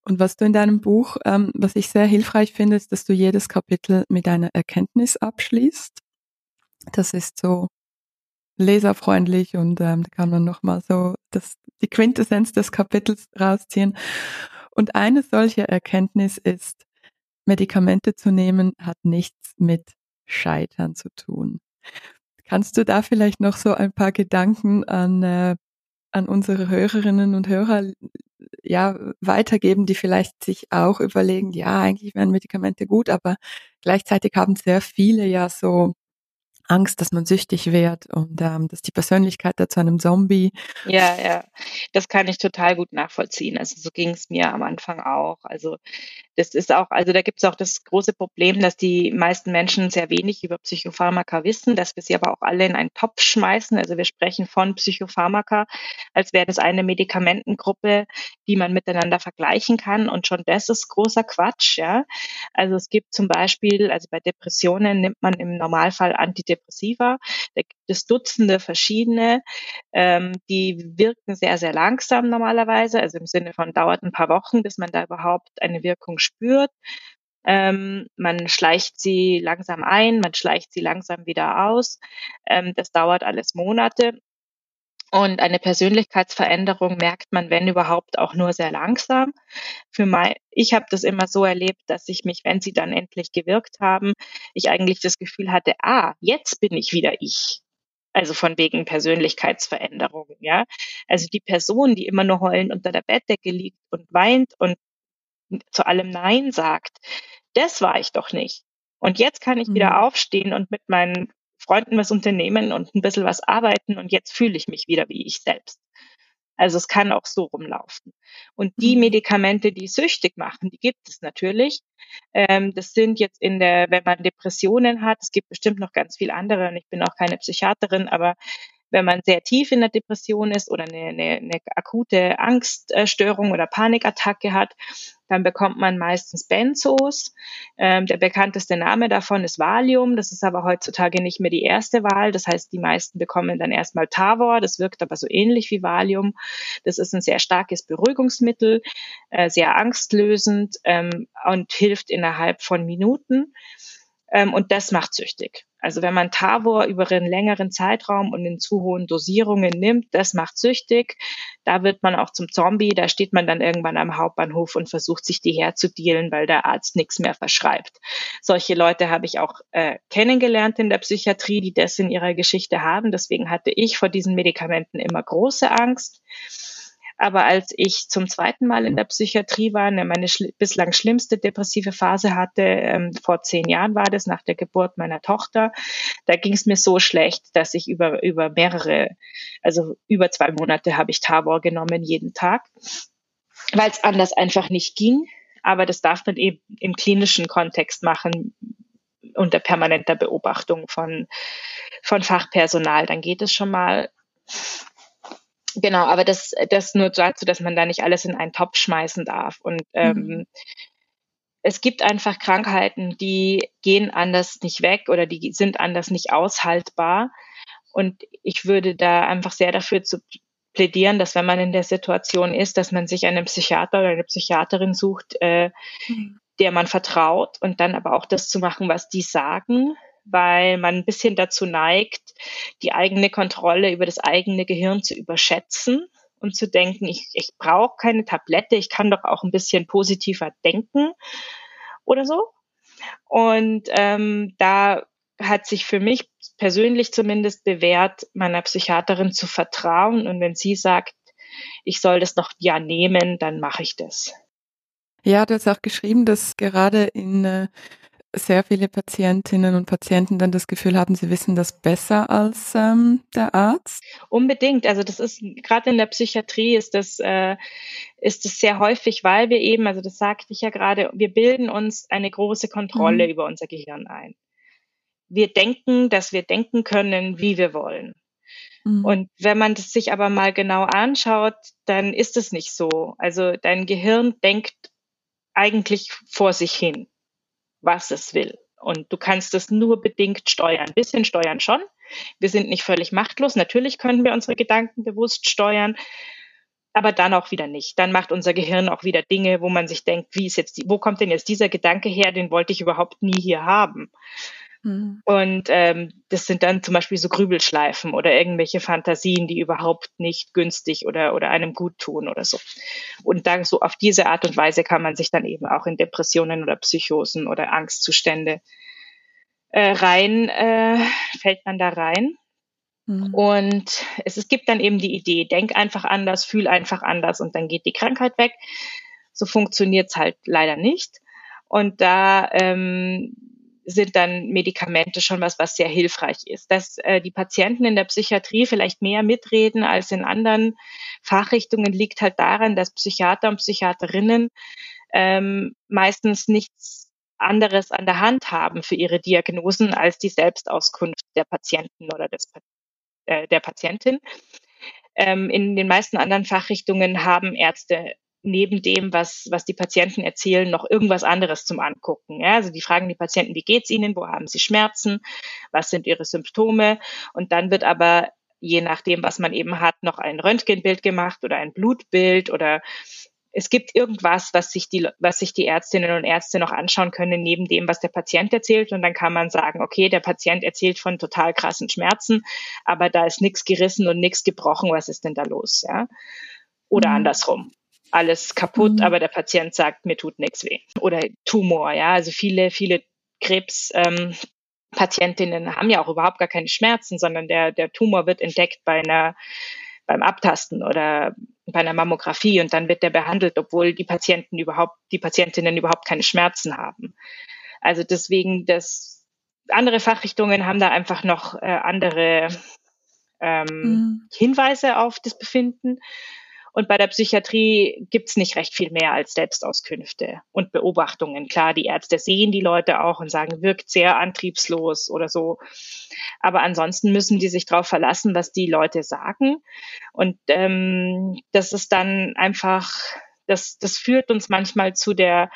Und was du in deinem Buch, ähm, was ich sehr hilfreich finde, ist, dass du jedes Kapitel mit einer Erkenntnis abschließt. Das ist so leserfreundlich und ähm, da kann man nochmal so das, die Quintessenz des Kapitels rausziehen. Und eine solche Erkenntnis ist, Medikamente zu nehmen hat nichts mit Scheitern zu tun. Kannst du da vielleicht noch so ein paar Gedanken an, äh, an unsere Hörerinnen und Hörer ja, weitergeben, die vielleicht sich auch überlegen, ja, eigentlich wären Medikamente gut, aber gleichzeitig haben sehr viele ja so Angst, dass man süchtig wird und ähm, dass die Persönlichkeit da zu einem Zombie. Ja, ja, das kann ich total gut nachvollziehen. Also so ging es mir am Anfang auch. Also das ist auch, also da gibt es auch das große Problem, dass die meisten Menschen sehr wenig über Psychopharmaka wissen, dass wir sie aber auch alle in einen Topf schmeißen. Also wir sprechen von Psychopharmaka, als wäre das eine Medikamentengruppe, die man miteinander vergleichen kann. Und schon das ist großer Quatsch, ja. Also es gibt zum Beispiel, also bei Depressionen nimmt man im Normalfall Antidepressiva. Da es Dutzende verschiedene, ähm, die wirken sehr, sehr langsam normalerweise, also im Sinne von dauert ein paar Wochen, bis man da überhaupt eine Wirkung spürt. Ähm, man schleicht sie langsam ein, man schleicht sie langsam wieder aus. Ähm, das dauert alles Monate. Und eine Persönlichkeitsveränderung merkt man, wenn überhaupt, auch nur sehr langsam. Für mein, ich habe das immer so erlebt, dass ich mich, wenn sie dann endlich gewirkt haben, ich eigentlich das Gefühl hatte, ah, jetzt bin ich wieder ich. Also von wegen Persönlichkeitsveränderungen, ja. Also die Person, die immer nur heulend unter der Bettdecke liegt und weint und zu allem Nein sagt, das war ich doch nicht. Und jetzt kann ich mhm. wieder aufstehen und mit meinen Freunden was unternehmen und ein bisschen was arbeiten und jetzt fühle ich mich wieder wie ich selbst. Also es kann auch so rumlaufen. Und die mhm. Medikamente, die süchtig machen, die gibt es natürlich. Ähm, das sind jetzt in der, wenn man Depressionen hat, es gibt bestimmt noch ganz viel andere und ich bin auch keine Psychiaterin, aber wenn man sehr tief in der Depression ist oder eine, eine, eine akute Angststörung oder Panikattacke hat, dann bekommt man meistens Benzos. Ähm, der bekannteste Name davon ist Valium. Das ist aber heutzutage nicht mehr die erste Wahl. Das heißt, die meisten bekommen dann erstmal Tavor. Das wirkt aber so ähnlich wie Valium. Das ist ein sehr starkes Beruhigungsmittel, äh, sehr angstlösend ähm, und hilft innerhalb von Minuten. Ähm, und das macht süchtig. Also wenn man Tavor über einen längeren Zeitraum und in zu hohen Dosierungen nimmt, das macht süchtig. Da wird man auch zum Zombie, da steht man dann irgendwann am Hauptbahnhof und versucht sich die herzudealen, weil der Arzt nichts mehr verschreibt. Solche Leute habe ich auch äh, kennengelernt in der Psychiatrie, die das in ihrer Geschichte haben. Deswegen hatte ich vor diesen Medikamenten immer große Angst. Aber als ich zum zweiten Mal in der Psychiatrie war, ne, meine schl bislang schlimmste depressive Phase hatte, ähm, vor zehn Jahren war das, nach der Geburt meiner Tochter, da ging es mir so schlecht, dass ich über, über mehrere, also über zwei Monate habe ich Tabor genommen jeden Tag, weil es anders einfach nicht ging. Aber das darf man eben im klinischen Kontext machen, unter permanenter Beobachtung von, von Fachpersonal. Dann geht es schon mal. Genau, aber das, das nur dazu, dass man da nicht alles in einen Topf schmeißen darf. Und ähm, mhm. es gibt einfach Krankheiten, die gehen anders nicht weg oder die sind anders nicht aushaltbar. Und ich würde da einfach sehr dafür zu plädieren, dass wenn man in der Situation ist, dass man sich einen Psychiater oder eine Psychiaterin sucht, äh, mhm. der man vertraut und dann aber auch das zu machen, was die sagen weil man ein bisschen dazu neigt, die eigene Kontrolle über das eigene Gehirn zu überschätzen und zu denken, ich, ich brauche keine Tablette, ich kann doch auch ein bisschen positiver denken oder so. Und ähm, da hat sich für mich persönlich zumindest bewährt, meiner Psychiaterin zu vertrauen. Und wenn sie sagt, ich soll das noch ja nehmen, dann mache ich das. Ja, du hast auch geschrieben, dass gerade in äh, sehr viele Patientinnen und Patienten dann das Gefühl haben, sie wissen das besser als ähm, der Arzt? Unbedingt. Also das ist gerade in der Psychiatrie ist das äh, ist es sehr häufig, weil wir eben, also das sagte ich ja gerade, wir bilden uns eine große Kontrolle mhm. über unser Gehirn ein. Wir denken, dass wir denken können, wie wir wollen. Mhm. Und wenn man das sich aber mal genau anschaut, dann ist es nicht so. Also dein Gehirn denkt eigentlich vor sich hin was es will. Und du kannst es nur bedingt steuern. Ein bisschen steuern schon. Wir sind nicht völlig machtlos. Natürlich können wir unsere Gedanken bewusst steuern, aber dann auch wieder nicht. Dann macht unser Gehirn auch wieder Dinge, wo man sich denkt, wie ist jetzt, die, wo kommt denn jetzt dieser Gedanke her? Den wollte ich überhaupt nie hier haben. Mhm. Und ähm, das sind dann zum Beispiel so Grübelschleifen oder irgendwelche Fantasien, die überhaupt nicht günstig oder, oder einem gut tun oder so. Und da so auf diese Art und Weise kann man sich dann eben auch in Depressionen oder Psychosen oder Angstzustände äh, rein, äh, fällt man da rein. Mhm. Und es, es gibt dann eben die Idee, denk einfach anders, fühl einfach anders und dann geht die Krankheit weg. So funktioniert's halt leider nicht. Und da ähm, sind dann Medikamente schon was, was sehr hilfreich ist. Dass äh, die Patienten in der Psychiatrie vielleicht mehr mitreden als in anderen Fachrichtungen, liegt halt daran, dass Psychiater und Psychiaterinnen ähm, meistens nichts anderes an der Hand haben für ihre Diagnosen als die Selbstauskunft der Patienten oder des, äh, der Patientin. Ähm, in den meisten anderen Fachrichtungen haben Ärzte neben dem, was, was die Patienten erzählen, noch irgendwas anderes zum Angucken. Ja? Also die fragen die Patienten, wie geht's ihnen, wo haben sie Schmerzen, was sind ihre Symptome und dann wird aber je nachdem, was man eben hat, noch ein Röntgenbild gemacht oder ein Blutbild oder es gibt irgendwas, was sich die, was sich die Ärztinnen und Ärzte noch anschauen können, neben dem, was der Patient erzählt. Und dann kann man sagen, okay, der Patient erzählt von total krassen Schmerzen, aber da ist nichts gerissen und nichts gebrochen. Was ist denn da los? Ja? Oder mhm. andersrum alles kaputt, mhm. aber der Patient sagt, mir tut nichts weh. Oder Tumor, ja, also viele, viele Krebs. Ähm, Patientinnen haben ja auch überhaupt gar keine Schmerzen, sondern der, der Tumor wird entdeckt bei einer, beim Abtasten oder bei einer Mammographie und dann wird der behandelt, obwohl die Patienten überhaupt, die Patientinnen überhaupt keine Schmerzen haben. Also deswegen, das, andere Fachrichtungen haben da einfach noch äh, andere ähm, mhm. Hinweise auf das Befinden. Und bei der Psychiatrie gibt's nicht recht viel mehr als Selbstauskünfte und Beobachtungen. Klar, die Ärzte sehen die Leute auch und sagen, wirkt sehr antriebslos oder so. Aber ansonsten müssen die sich darauf verlassen, was die Leute sagen. Und ähm, das ist dann einfach, das, das führt uns manchmal zu der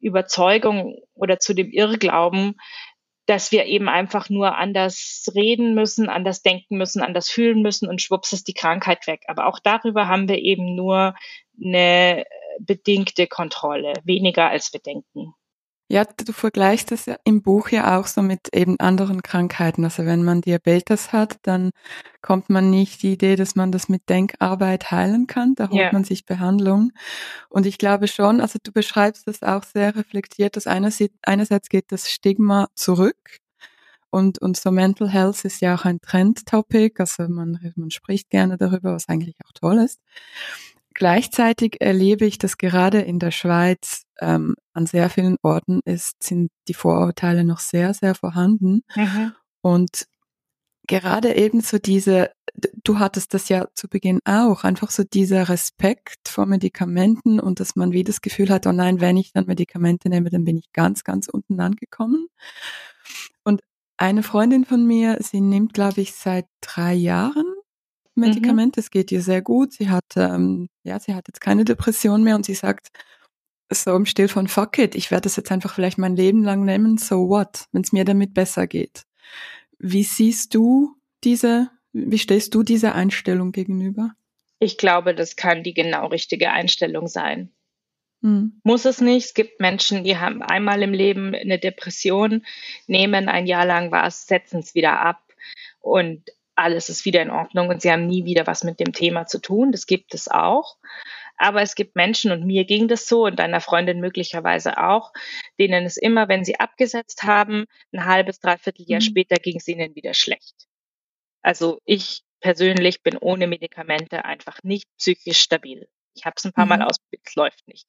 Überzeugung oder zu dem Irrglauben, dass wir eben einfach nur anders reden müssen, anders denken müssen, anders fühlen müssen und schwupps ist die Krankheit weg. Aber auch darüber haben wir eben nur eine bedingte Kontrolle, weniger als wir denken. Ja, du vergleichst es ja im Buch ja auch so mit eben anderen Krankheiten. Also wenn man Diabetes hat, dann kommt man nicht die Idee, dass man das mit Denkarbeit heilen kann. Da holt yeah. man sich Behandlung. Und ich glaube schon, also du beschreibst das auch sehr reflektiert, dass einerseits, einerseits geht das Stigma zurück. Und, und so Mental Health ist ja auch ein Trendtopic. Also man, man spricht gerne darüber, was eigentlich auch toll ist. Gleichzeitig erlebe ich, dass gerade in der Schweiz ähm, an sehr vielen Orten ist, sind die Vorurteile noch sehr, sehr vorhanden. Mhm. Und gerade eben so diese, du hattest das ja zu Beginn auch, einfach so dieser Respekt vor Medikamenten und dass man wie das Gefühl hat, oh nein, wenn ich dann Medikamente nehme, dann bin ich ganz, ganz unten angekommen. Und eine Freundin von mir, sie nimmt, glaube ich, seit drei Jahren Medikamente. Mhm. Es geht ihr sehr gut. Sie hat, ähm, ja, sie hat jetzt keine Depression mehr und sie sagt so im Stil von Fuck it, ich werde das jetzt einfach vielleicht mein Leben lang nehmen. So what, wenn es mir damit besser geht. Wie siehst du diese, wie stehst du dieser Einstellung gegenüber? Ich glaube, das kann die genau richtige Einstellung sein. Hm. Muss es nicht. Es gibt Menschen, die haben einmal im Leben eine Depression, nehmen ein Jahr lang was, setzen es wieder ab und alles ist wieder in Ordnung und sie haben nie wieder was mit dem Thema zu tun. Das gibt es auch. Aber es gibt Menschen, und mir ging das so und deiner Freundin möglicherweise auch, denen es immer, wenn sie abgesetzt haben, ein halbes, dreiviertel Jahr mhm. später ging es ihnen wieder schlecht. Also ich persönlich bin ohne Medikamente einfach nicht psychisch stabil. Ich habe es ein paar mhm. Mal ausprobiert, es läuft nicht.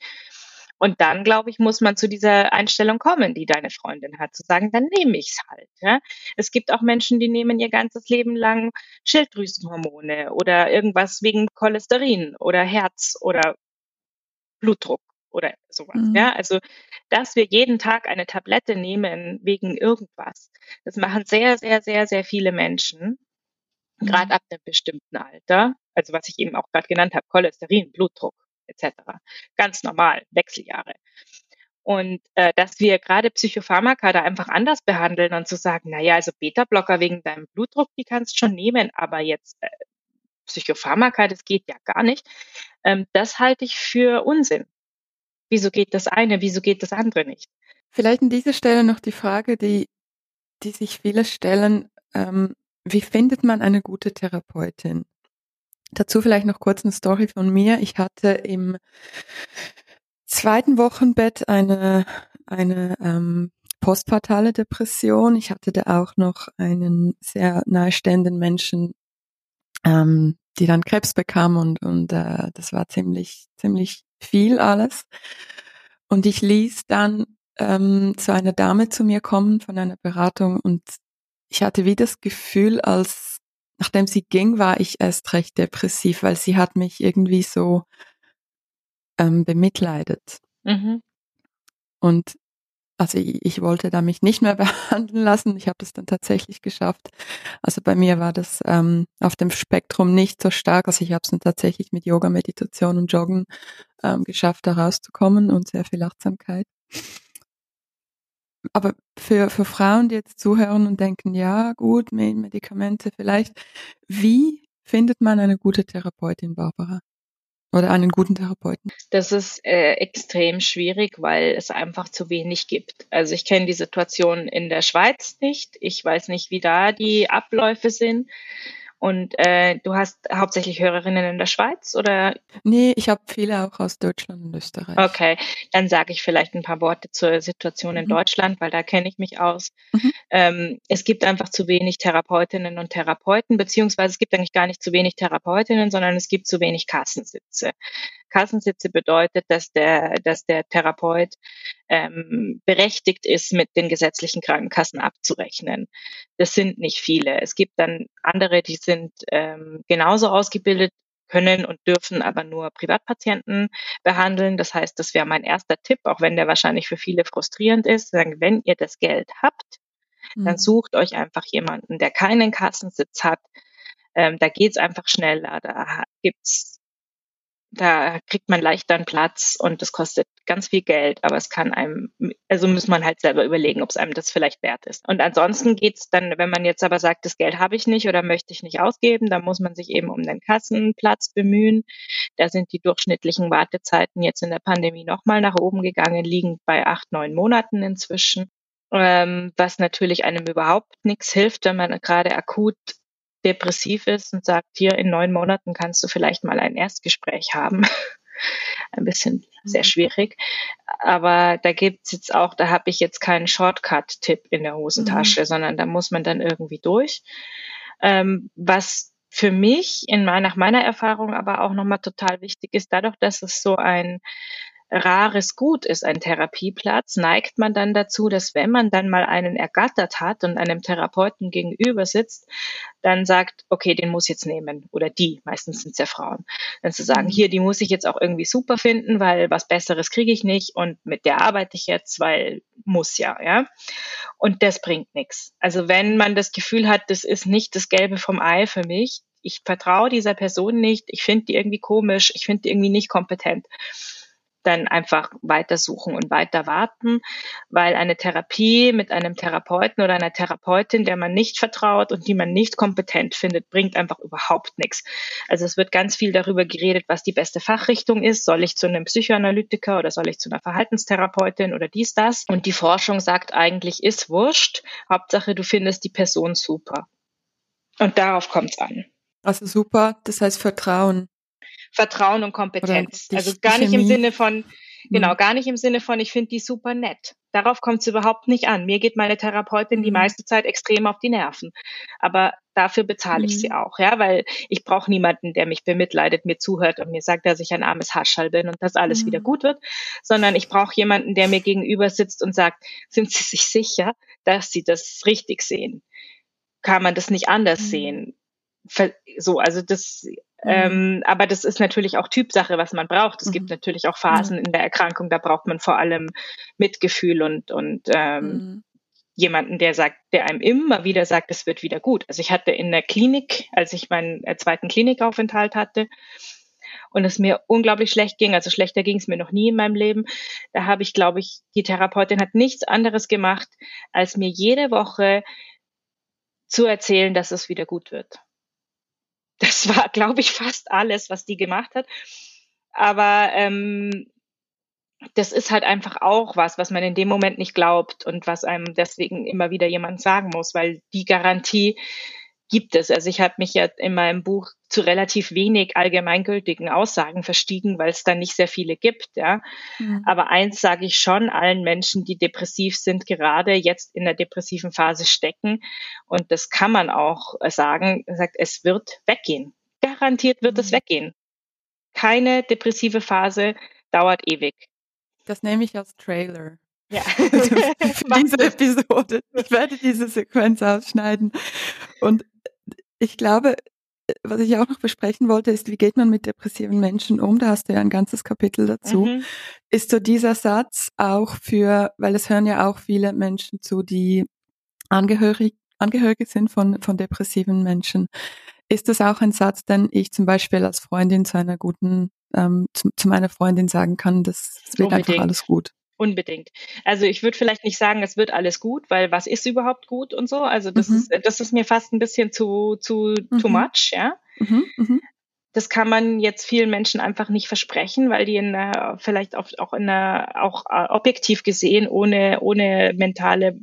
Und dann, glaube ich, muss man zu dieser Einstellung kommen, die deine Freundin hat, zu sagen, dann nehme ich es halt. Ja? Es gibt auch Menschen, die nehmen ihr ganzes Leben lang Schilddrüsenhormone oder irgendwas wegen Cholesterin oder Herz oder Blutdruck oder sowas. Mhm. Ja, also, dass wir jeden Tag eine Tablette nehmen wegen irgendwas, das machen sehr, sehr, sehr, sehr viele Menschen, mhm. gerade ab einem bestimmten Alter. Also, was ich eben auch gerade genannt habe, Cholesterin, Blutdruck etc. Ganz normal, Wechseljahre. Und äh, dass wir gerade Psychopharmaka da einfach anders behandeln und zu sagen, na ja, also Beta-Blocker wegen deinem Blutdruck, die kannst schon nehmen, aber jetzt äh, Psychopharmaka, das geht ja gar nicht. Ähm, das halte ich für Unsinn. Wieso geht das eine, wieso geht das andere nicht? Vielleicht an dieser Stelle noch die Frage, die, die sich viele stellen, ähm, wie findet man eine gute Therapeutin? Dazu vielleicht noch kurz eine Story von mir. Ich hatte im zweiten Wochenbett eine, eine ähm, postpartale Depression. Ich hatte da auch noch einen sehr nahestehenden Menschen, ähm, die dann Krebs bekam und, und äh, das war ziemlich, ziemlich viel alles. Und ich ließ dann ähm, zu einer Dame zu mir kommen von einer Beratung und ich hatte wie das Gefühl, als nachdem sie ging, war ich erst recht depressiv, weil sie hat mich irgendwie so ähm, bemitleidet. Mhm. Und also ich, ich, wollte da mich nicht mehr behandeln lassen. Ich habe das dann tatsächlich geschafft. Also bei mir war das ähm, auf dem Spektrum nicht so stark. Also ich habe es dann tatsächlich mit Yoga, Meditation und Joggen ähm, geschafft, da rauszukommen und sehr viel Achtsamkeit aber für, für Frauen, die jetzt zuhören und denken, ja, gut, Medikamente vielleicht, wie findet man eine gute Therapeutin, Barbara? Oder einen guten Therapeuten? Das ist äh, extrem schwierig, weil es einfach zu wenig gibt. Also ich kenne die Situation in der Schweiz nicht. Ich weiß nicht, wie da die Abläufe sind. Und äh, du hast hauptsächlich Hörerinnen in der Schweiz oder? Nee, ich habe viele auch aus Deutschland und Österreich. Okay, dann sage ich vielleicht ein paar Worte zur Situation in mhm. Deutschland, weil da kenne ich mich aus. Mhm. Ähm, es gibt einfach zu wenig Therapeutinnen und Therapeuten, beziehungsweise es gibt eigentlich gar nicht zu wenig Therapeutinnen, sondern es gibt zu wenig Kassensitze. Kassensitze bedeutet, dass der, dass der Therapeut ähm, berechtigt ist, mit den gesetzlichen Krankenkassen abzurechnen. Das sind nicht viele. Es gibt dann andere, die sind ähm, genauso ausgebildet, können und dürfen aber nur Privatpatienten behandeln. Das heißt, das wäre mein erster Tipp, auch wenn der wahrscheinlich für viele frustrierend ist. Sagen, wenn ihr das Geld habt, mhm. dann sucht euch einfach jemanden, der keinen Kassensitz hat. Ähm, da geht's einfach schneller. Da gibt's da kriegt man leichter einen Platz und das kostet ganz viel Geld, aber es kann einem, also muss man halt selber überlegen, ob es einem das vielleicht wert ist. Und ansonsten geht's dann, wenn man jetzt aber sagt, das Geld habe ich nicht oder möchte ich nicht ausgeben, dann muss man sich eben um den Kassenplatz bemühen. Da sind die durchschnittlichen Wartezeiten jetzt in der Pandemie nochmal nach oben gegangen, liegen bei acht, neun Monaten inzwischen. Ähm, was natürlich einem überhaupt nichts hilft, wenn man gerade akut depressiv ist und sagt, hier in neun Monaten kannst du vielleicht mal ein Erstgespräch haben. ein bisschen sehr mhm. schwierig. Aber da gibt's jetzt auch, da habe ich jetzt keinen Shortcut-Tipp in der Hosentasche, mhm. sondern da muss man dann irgendwie durch. Ähm, was für mich in nach meiner Erfahrung aber auch nochmal total wichtig ist, dadurch, dass es so ein rares Gut ist, ein Therapieplatz, neigt man dann dazu, dass wenn man dann mal einen ergattert hat und einem Therapeuten gegenüber sitzt, dann sagt, okay, den muss ich jetzt nehmen oder die, meistens sind es ja Frauen, dann zu sagen, mhm. hier, die muss ich jetzt auch irgendwie super finden, weil was Besseres kriege ich nicht und mit der arbeite ich jetzt, weil muss ja, ja. Und das bringt nichts. Also wenn man das Gefühl hat, das ist nicht das Gelbe vom Ei für mich, ich vertraue dieser Person nicht, ich finde die irgendwie komisch, ich finde die irgendwie nicht kompetent dann einfach weitersuchen und weiter warten, weil eine Therapie mit einem Therapeuten oder einer Therapeutin, der man nicht vertraut und die man nicht kompetent findet, bringt einfach überhaupt nichts. Also es wird ganz viel darüber geredet, was die beste Fachrichtung ist. Soll ich zu einem Psychoanalytiker oder soll ich zu einer Verhaltenstherapeutin oder dies, das? Und die Forschung sagt eigentlich, ist wurscht. Hauptsache, du findest die Person super. Und darauf kommt es an. Also super, das heißt Vertrauen. Vertrauen und Kompetenz. Also gar nicht im Sinne von, genau, mhm. gar nicht im Sinne von, ich finde die super nett. Darauf kommt es überhaupt nicht an. Mir geht meine Therapeutin die mhm. meiste Zeit extrem auf die Nerven. Aber dafür bezahle ich sie mhm. auch, ja, weil ich brauche niemanden, der mich bemitleidet, mir zuhört und mir sagt, dass ich ein armes Haschall bin und dass alles wieder gut wird, sondern ich brauche jemanden, der mir gegenüber sitzt und sagt, sind Sie sich sicher, dass Sie das richtig sehen? Kann man das nicht anders sehen? So, also das Mhm. Ähm, aber das ist natürlich auch Typsache, was man braucht. Es mhm. gibt natürlich auch Phasen mhm. in der Erkrankung, da braucht man vor allem Mitgefühl und, und ähm, mhm. jemanden, der sagt, der einem immer wieder sagt, es wird wieder gut. Also ich hatte in der Klinik, als ich meinen äh, zweiten Klinikaufenthalt hatte, und es mir unglaublich schlecht ging, also schlechter ging es mir noch nie in meinem Leben. Da habe ich, glaube ich, die Therapeutin hat nichts anderes gemacht, als mir jede Woche zu erzählen, dass es wieder gut wird. Das war, glaube ich, fast alles, was die gemacht hat. Aber ähm, das ist halt einfach auch was, was man in dem Moment nicht glaubt und was einem deswegen immer wieder jemand sagen muss, weil die Garantie gibt es. Also ich habe mich ja in meinem Buch zu relativ wenig allgemeingültigen Aussagen verstiegen, weil es da nicht sehr viele gibt. Ja. Mhm. Aber eins sage ich schon allen Menschen, die depressiv sind, gerade jetzt in der depressiven Phase stecken. Und das kann man auch sagen, sagt, es wird weggehen. Garantiert wird mhm. es weggehen. Keine depressive Phase dauert ewig. Das nehme ich als Trailer. Ja. für diese Episode. Ich werde diese Sequenz ausschneiden. Und ich glaube, was ich auch noch besprechen wollte, ist, wie geht man mit depressiven Menschen um? Da hast du ja ein ganzes Kapitel dazu. Mhm. Ist so dieser Satz auch für, weil es hören ja auch viele Menschen zu, die angehörig, Angehörige sind von, von depressiven Menschen. Ist das auch ein Satz, den ich zum Beispiel als Freundin zu einer guten, ähm, zu, zu meiner Freundin sagen kann, das, wird Unbedingt. einfach alles gut? Unbedingt. Also ich würde vielleicht nicht sagen, es wird alles gut, weil was ist überhaupt gut und so. Also das mhm. ist, das ist mir fast ein bisschen zu, zu, mhm. too much, ja. Mhm. mhm. Das kann man jetzt vielen Menschen einfach nicht versprechen, weil die in einer, vielleicht auch, auch in einer, auch äh, objektiv gesehen, ohne, ohne mentale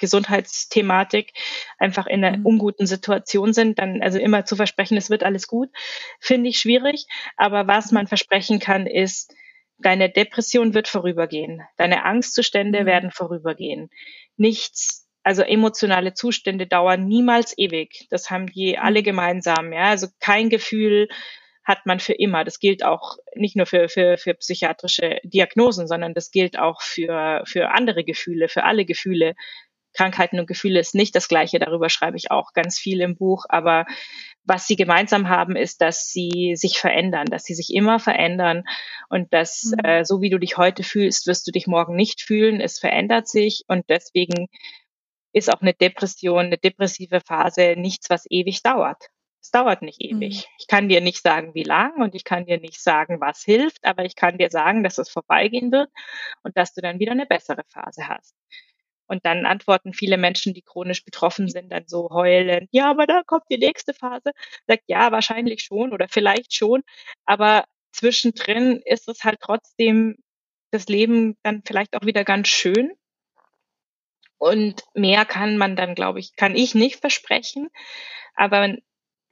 Gesundheitsthematik einfach in einer mhm. unguten Situation sind, dann also immer zu versprechen, es wird alles gut, finde ich schwierig. Aber was man versprechen kann, ist, Deine Depression wird vorübergehen. Deine Angstzustände mhm. werden vorübergehen. Nichts, also emotionale Zustände dauern niemals ewig. Das haben die mhm. alle gemeinsam. Ja, also kein Gefühl hat man für immer. Das gilt auch nicht nur für, für, für psychiatrische Diagnosen, sondern das gilt auch für, für andere Gefühle, für alle Gefühle. Krankheiten und Gefühle ist nicht das Gleiche. Darüber schreibe ich auch ganz viel im Buch. Aber was sie gemeinsam haben, ist, dass sie sich verändern, dass sie sich immer verändern und dass mhm. äh, so wie du dich heute fühlst, wirst du dich morgen nicht fühlen. Es verändert sich und deswegen ist auch eine Depression, eine depressive Phase nichts, was ewig dauert. Es dauert nicht ewig. Mhm. Ich kann dir nicht sagen, wie lang und ich kann dir nicht sagen, was hilft, aber ich kann dir sagen, dass es vorbeigehen wird und dass du dann wieder eine bessere Phase hast. Und dann antworten viele Menschen, die chronisch betroffen sind, dann so heulend, ja, aber da kommt die nächste Phase. Sagt, ja, wahrscheinlich schon oder vielleicht schon. Aber zwischendrin ist es halt trotzdem das Leben dann vielleicht auch wieder ganz schön. Und mehr kann man dann, glaube ich, kann ich nicht versprechen. Aber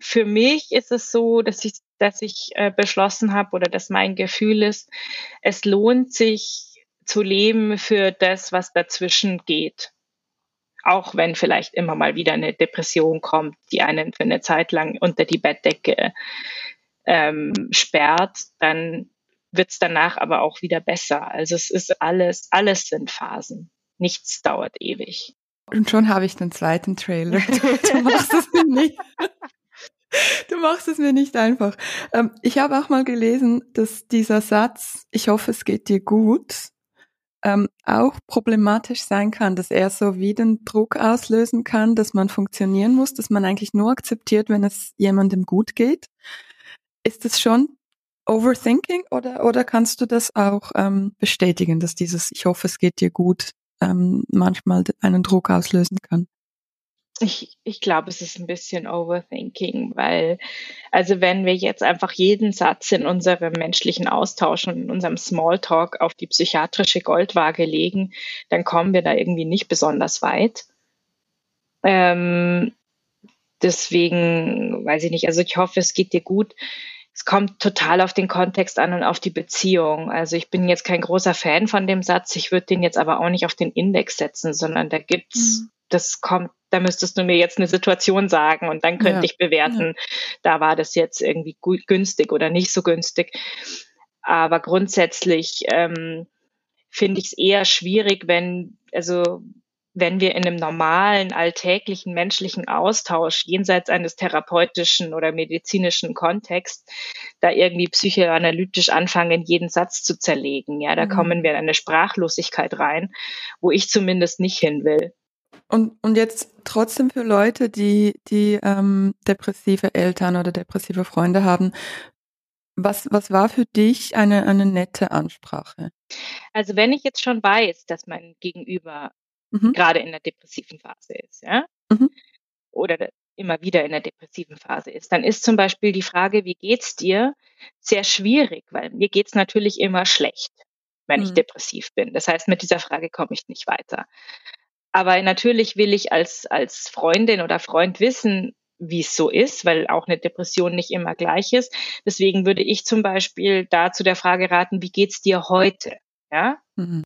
für mich ist es so, dass ich, dass ich äh, beschlossen habe oder dass mein Gefühl ist, es lohnt sich zu leben für das, was dazwischen geht. Auch wenn vielleicht immer mal wieder eine Depression kommt, die einen für eine Zeit lang unter die Bettdecke ähm, sperrt, dann wird es danach aber auch wieder besser. Also es ist alles, alles sind Phasen. Nichts dauert ewig. Und schon habe ich den zweiten Trailer. Du machst es mir nicht. Du machst es mir nicht einfach. Ähm, ich habe auch mal gelesen, dass dieser Satz, ich hoffe, es geht dir gut, ähm, auch problematisch sein kann, dass er so wie den Druck auslösen kann, dass man funktionieren muss, dass man eigentlich nur akzeptiert, wenn es jemandem gut geht. Ist das schon Overthinking oder, oder kannst du das auch ähm, bestätigen, dass dieses Ich hoffe, es geht dir gut ähm, manchmal einen Druck auslösen kann? Ich, ich glaube, es ist ein bisschen Overthinking, weil, also wenn wir jetzt einfach jeden Satz in unserem menschlichen Austausch und in unserem Smalltalk auf die psychiatrische Goldwaage legen, dann kommen wir da irgendwie nicht besonders weit. Ähm, deswegen weiß ich nicht, also ich hoffe, es geht dir gut. Es kommt total auf den Kontext an und auf die Beziehung. Also ich bin jetzt kein großer Fan von dem Satz, ich würde den jetzt aber auch nicht auf den Index setzen, sondern da gibt's mhm das kommt, da müsstest du mir jetzt eine Situation sagen und dann könnte ja. ich bewerten, ja. da war das jetzt irgendwie gut, günstig oder nicht so günstig. Aber grundsätzlich ähm, finde ich es eher schwierig, wenn, also wenn wir in einem normalen, alltäglichen menschlichen Austausch jenseits eines therapeutischen oder medizinischen Kontext da irgendwie psychoanalytisch anfangen, jeden Satz zu zerlegen. Ja, da mhm. kommen wir in eine Sprachlosigkeit rein, wo ich zumindest nicht hin will. Und, und jetzt trotzdem für Leute, die, die ähm, depressive Eltern oder depressive Freunde haben, was, was war für dich eine, eine nette Ansprache? Also wenn ich jetzt schon weiß, dass mein Gegenüber mhm. gerade in der depressiven Phase ist, ja, mhm. oder immer wieder in der depressiven Phase ist, dann ist zum Beispiel die Frage, wie geht's dir, sehr schwierig, weil mir geht's natürlich immer schlecht, wenn mhm. ich depressiv bin. Das heißt, mit dieser Frage komme ich nicht weiter. Aber natürlich will ich als, als Freundin oder Freund wissen, wie es so ist, weil auch eine Depression nicht immer gleich ist. Deswegen würde ich zum Beispiel da zu der Frage raten, wie geht's dir heute? Ja? Mhm.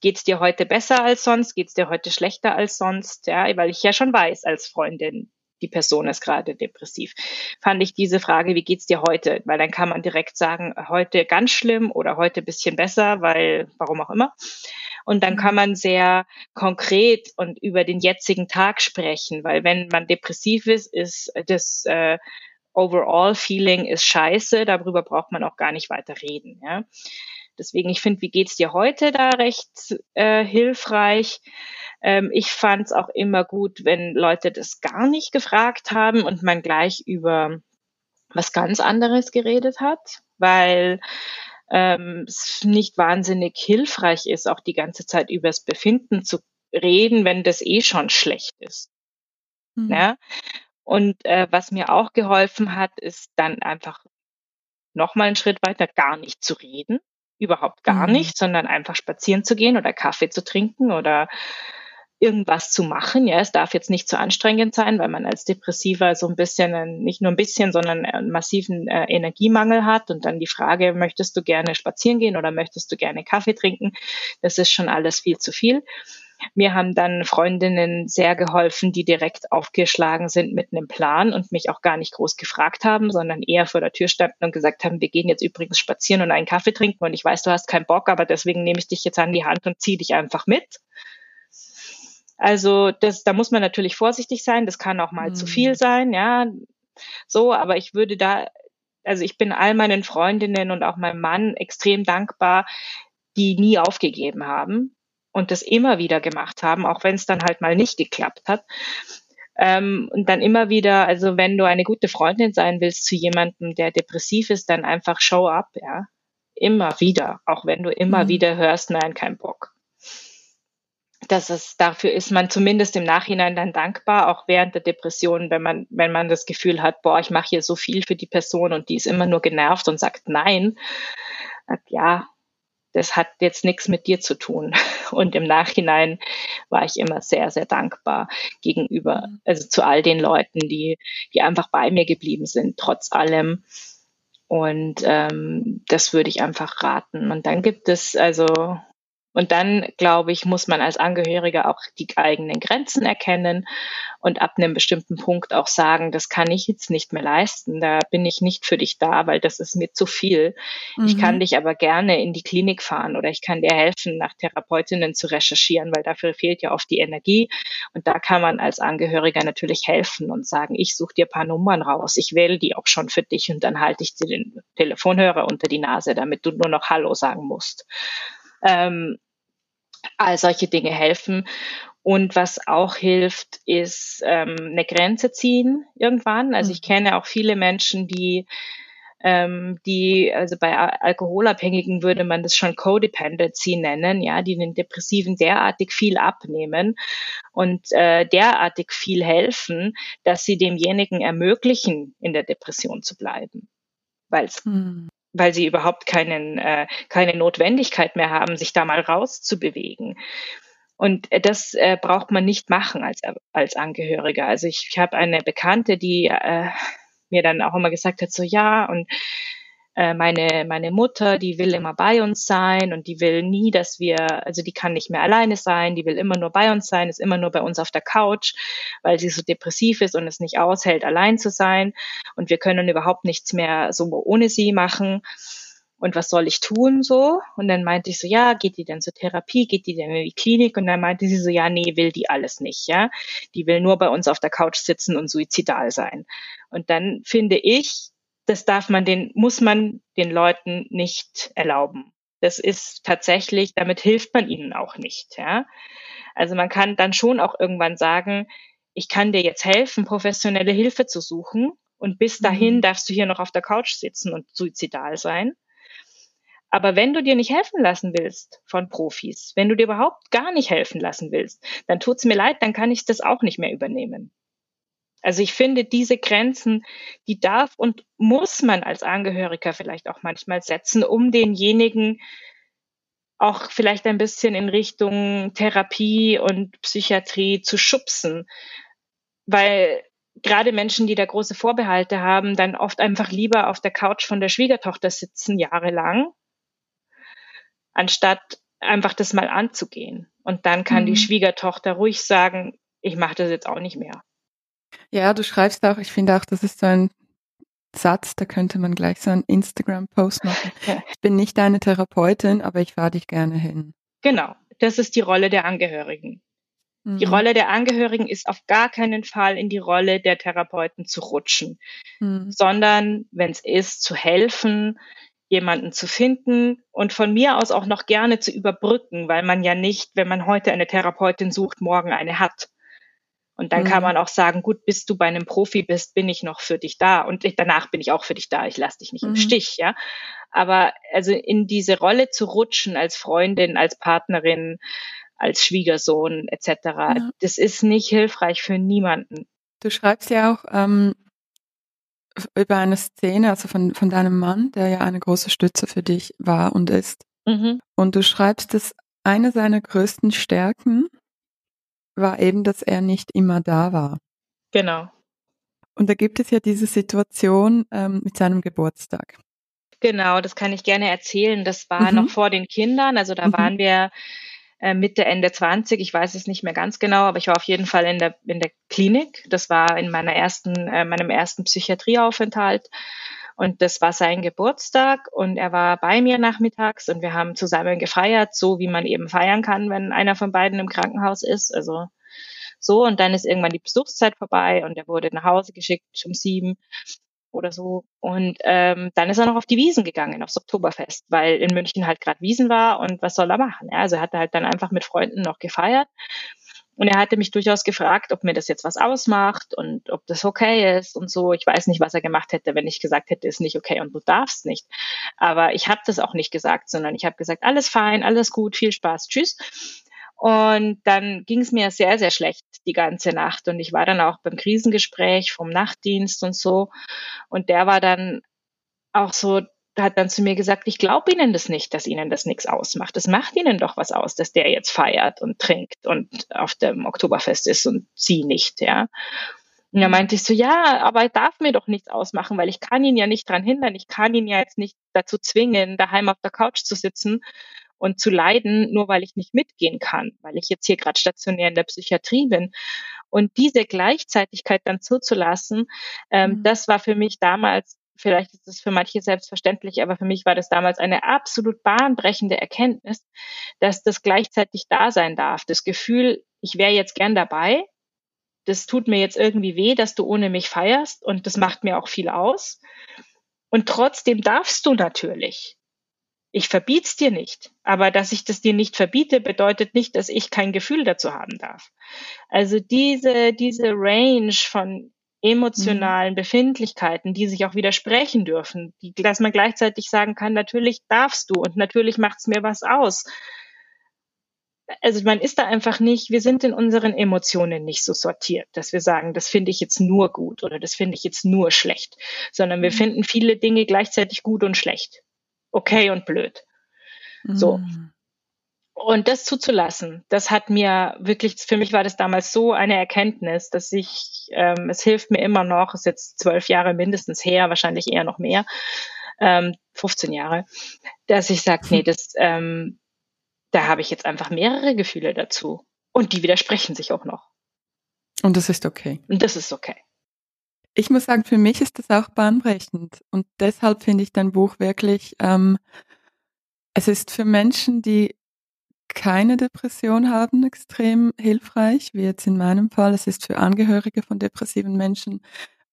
Geht's dir heute besser als sonst? Geht's dir heute schlechter als sonst? Ja, weil ich ja schon weiß als Freundin, die Person ist gerade depressiv. Fand ich diese Frage, wie geht's dir heute? Weil dann kann man direkt sagen, heute ganz schlimm oder heute bisschen besser, weil, warum auch immer. Und dann kann mhm. man sehr konkret und über den jetzigen Tag sprechen, weil wenn man depressiv ist, ist das äh, Overall Feeling ist scheiße, darüber braucht man auch gar nicht weiter reden. Ja? Deswegen, ich finde, wie geht's dir heute da recht äh, hilfreich. Ähm, ich fand es auch immer gut, wenn Leute das gar nicht gefragt haben und man gleich über was ganz anderes geredet hat, weil ähm, nicht wahnsinnig hilfreich ist, auch die ganze Zeit übers Befinden zu reden, wenn das eh schon schlecht ist. Mhm. Ja? Und äh, was mir auch geholfen hat, ist dann einfach nochmal einen Schritt weiter, gar nicht zu reden, überhaupt gar mhm. nicht, sondern einfach spazieren zu gehen oder Kaffee zu trinken oder irgendwas zu machen. Ja, es darf jetzt nicht zu anstrengend sein, weil man als Depressiver so ein bisschen, nicht nur ein bisschen, sondern einen massiven äh, Energiemangel hat. Und dann die Frage, möchtest du gerne spazieren gehen oder möchtest du gerne Kaffee trinken? Das ist schon alles viel zu viel. Mir haben dann Freundinnen sehr geholfen, die direkt aufgeschlagen sind mit einem Plan und mich auch gar nicht groß gefragt haben, sondern eher vor der Tür standen und gesagt haben, wir gehen jetzt übrigens spazieren und einen Kaffee trinken und ich weiß, du hast keinen Bock, aber deswegen nehme ich dich jetzt an die Hand und ziehe dich einfach mit. Also das, da muss man natürlich vorsichtig sein. Das kann auch mal mhm. zu viel mhm. sein, ja. So, aber ich würde da, also ich bin all meinen Freundinnen und auch meinem Mann extrem dankbar, die nie aufgegeben haben und das immer wieder gemacht haben, auch wenn es dann halt mal nicht geklappt hat. Ähm, und dann immer wieder, also wenn du eine gute Freundin sein willst zu jemandem, der depressiv ist, dann einfach show up, ja. Immer wieder, auch wenn du immer mhm. wieder hörst, nein, kein Bock. Das ist, dafür ist man zumindest im Nachhinein dann dankbar, auch während der Depression, wenn man, wenn man das Gefühl hat, boah, ich mache hier so viel für die Person und die ist immer nur genervt und sagt nein. Ja, das hat jetzt nichts mit dir zu tun. Und im Nachhinein war ich immer sehr, sehr dankbar gegenüber, also zu all den Leuten, die, die einfach bei mir geblieben sind, trotz allem. Und ähm, das würde ich einfach raten. Und dann gibt es also und dann, glaube ich, muss man als Angehöriger auch die eigenen Grenzen erkennen und ab einem bestimmten Punkt auch sagen, das kann ich jetzt nicht mehr leisten, da bin ich nicht für dich da, weil das ist mir zu viel. Mhm. Ich kann mhm. dich aber gerne in die Klinik fahren oder ich kann dir helfen, nach Therapeutinnen zu recherchieren, weil dafür fehlt ja oft die Energie. Und da kann man als Angehöriger natürlich helfen und sagen, ich suche dir ein paar Nummern raus, ich wähle die auch schon für dich und dann halte ich dir den Telefonhörer unter die Nase, damit du nur noch Hallo sagen musst. Ähm, all solche Dinge helfen. Und was auch hilft, ist ähm, eine Grenze ziehen irgendwann. Also ich mhm. kenne auch viele Menschen, die ähm, die, also bei Alkoholabhängigen würde man das schon Codependency nennen, ja, die den Depressiven derartig viel abnehmen und äh, derartig viel helfen, dass sie demjenigen ermöglichen, in der Depression zu bleiben. Weil es hm weil sie überhaupt keinen, äh, keine Notwendigkeit mehr haben, sich da mal rauszubewegen. Und das äh, braucht man nicht machen als, als Angehöriger. Also ich, ich habe eine Bekannte, die äh, mir dann auch immer gesagt hat, so ja, und meine, meine Mutter, die will immer bei uns sein und die will nie, dass wir, also die kann nicht mehr alleine sein, die will immer nur bei uns sein, ist immer nur bei uns auf der Couch, weil sie so depressiv ist und es nicht aushält, allein zu sein. Und wir können überhaupt nichts mehr so ohne sie machen. Und was soll ich tun so? Und dann meinte ich so, ja, geht die denn zur Therapie? Geht die denn in die Klinik? Und dann meinte sie so, ja, nee, will die alles nicht, ja. Die will nur bei uns auf der Couch sitzen und suizidal sein. Und dann finde ich, das darf man den, muss man den Leuten nicht erlauben. Das ist tatsächlich, damit hilft man ihnen auch nicht, ja. Also man kann dann schon auch irgendwann sagen, ich kann dir jetzt helfen, professionelle Hilfe zu suchen. Und bis dahin mhm. darfst du hier noch auf der Couch sitzen und suizidal sein. Aber wenn du dir nicht helfen lassen willst von Profis, wenn du dir überhaupt gar nicht helfen lassen willst, dann tut's mir leid, dann kann ich das auch nicht mehr übernehmen. Also ich finde, diese Grenzen, die darf und muss man als Angehöriger vielleicht auch manchmal setzen, um denjenigen auch vielleicht ein bisschen in Richtung Therapie und Psychiatrie zu schubsen. Weil gerade Menschen, die da große Vorbehalte haben, dann oft einfach lieber auf der Couch von der Schwiegertochter sitzen, jahrelang, anstatt einfach das mal anzugehen. Und dann kann mhm. die Schwiegertochter ruhig sagen, ich mache das jetzt auch nicht mehr. Ja, du schreibst auch, ich finde auch, das ist so ein Satz, da könnte man gleich so einen Instagram-Post machen. Ich bin nicht deine Therapeutin, aber ich fahre dich gerne hin. Genau, das ist die Rolle der Angehörigen. Mhm. Die Rolle der Angehörigen ist auf gar keinen Fall in die Rolle der Therapeuten zu rutschen, mhm. sondern wenn es ist, zu helfen, jemanden zu finden und von mir aus auch noch gerne zu überbrücken, weil man ja nicht, wenn man heute eine Therapeutin sucht, morgen eine hat. Und dann mhm. kann man auch sagen, gut, bis du bei einem Profi bist, bin ich noch für dich da. Und ich, danach bin ich auch für dich da. Ich lasse dich nicht mhm. im Stich, ja. Aber also in diese Rolle zu rutschen als Freundin, als Partnerin, als Schwiegersohn etc., ja. das ist nicht hilfreich für niemanden. Du schreibst ja auch ähm, über eine Szene, also von, von deinem Mann, der ja eine große Stütze für dich war und ist. Mhm. Und du schreibst, dass eine seiner größten Stärken war eben, dass er nicht immer da war. Genau. Und da gibt es ja diese Situation ähm, mit seinem Geburtstag. Genau, das kann ich gerne erzählen. Das war mhm. noch vor den Kindern. Also da mhm. waren wir äh, Mitte, Ende 20. Ich weiß es nicht mehr ganz genau, aber ich war auf jeden Fall in der, in der Klinik. Das war in meiner ersten, äh, meinem ersten Psychiatrieaufenthalt. Und das war sein Geburtstag und er war bei mir nachmittags und wir haben zusammen gefeiert, so wie man eben feiern kann, wenn einer von beiden im Krankenhaus ist. Also so und dann ist irgendwann die Besuchszeit vorbei und er wurde nach Hause geschickt um sieben oder so. Und ähm, dann ist er noch auf die Wiesen gegangen, aufs Oktoberfest, weil in München halt gerade Wiesen war und was soll er machen? Ja, also er hatte halt dann einfach mit Freunden noch gefeiert. Und er hatte mich durchaus gefragt, ob mir das jetzt was ausmacht und ob das okay ist und so. Ich weiß nicht, was er gemacht hätte, wenn ich gesagt hätte, ist nicht okay und du darfst nicht. Aber ich habe das auch nicht gesagt, sondern ich habe gesagt, alles fein, alles gut, viel Spaß, tschüss. Und dann ging es mir sehr, sehr schlecht die ganze Nacht. Und ich war dann auch beim Krisengespräch vom Nachtdienst und so. Und der war dann auch so, hat dann zu mir gesagt, ich glaube Ihnen das nicht, dass Ihnen das nichts ausmacht. Es macht Ihnen doch was aus, dass der jetzt feiert und trinkt und auf dem Oktoberfest ist und Sie nicht, ja. Und da meinte ich so, ja, aber er darf mir doch nichts ausmachen, weil ich kann ihn ja nicht dran hindern. Ich kann ihn ja jetzt nicht dazu zwingen, daheim auf der Couch zu sitzen und zu leiden, nur weil ich nicht mitgehen kann, weil ich jetzt hier gerade stationär in der Psychiatrie bin. Und diese Gleichzeitigkeit dann zuzulassen, ähm, mhm. das war für mich damals vielleicht ist es für manche selbstverständlich, aber für mich war das damals eine absolut bahnbrechende Erkenntnis, dass das gleichzeitig da sein darf. Das Gefühl, ich wäre jetzt gern dabei, das tut mir jetzt irgendwie weh, dass du ohne mich feierst und das macht mir auch viel aus. Und trotzdem darfst du natürlich. Ich verbiet's dir nicht. Aber dass ich das dir nicht verbiete, bedeutet nicht, dass ich kein Gefühl dazu haben darf. Also diese, diese Range von emotionalen mhm. Befindlichkeiten, die sich auch widersprechen dürfen, die, dass man gleichzeitig sagen kann, natürlich darfst du und natürlich macht's mir was aus. Also man ist da einfach nicht, wir sind in unseren Emotionen nicht so sortiert, dass wir sagen, das finde ich jetzt nur gut oder das finde ich jetzt nur schlecht, sondern wir mhm. finden viele Dinge gleichzeitig gut und schlecht okay und blöd. So. Mm. Und das zuzulassen, das hat mir wirklich, für mich war das damals so eine Erkenntnis, dass ich, ähm, es hilft mir immer noch, ist jetzt zwölf Jahre mindestens her, wahrscheinlich eher noch mehr, ähm, 15 Jahre, dass ich sage, nee, das, ähm, da habe ich jetzt einfach mehrere Gefühle dazu. Und die widersprechen sich auch noch. Und das ist okay. Und das ist okay. Ich muss sagen, für mich ist das auch bahnbrechend. Und deshalb finde ich dein Buch wirklich, ähm, es ist für Menschen, die keine Depression haben, extrem hilfreich, wie jetzt in meinem Fall. Es ist für Angehörige von depressiven Menschen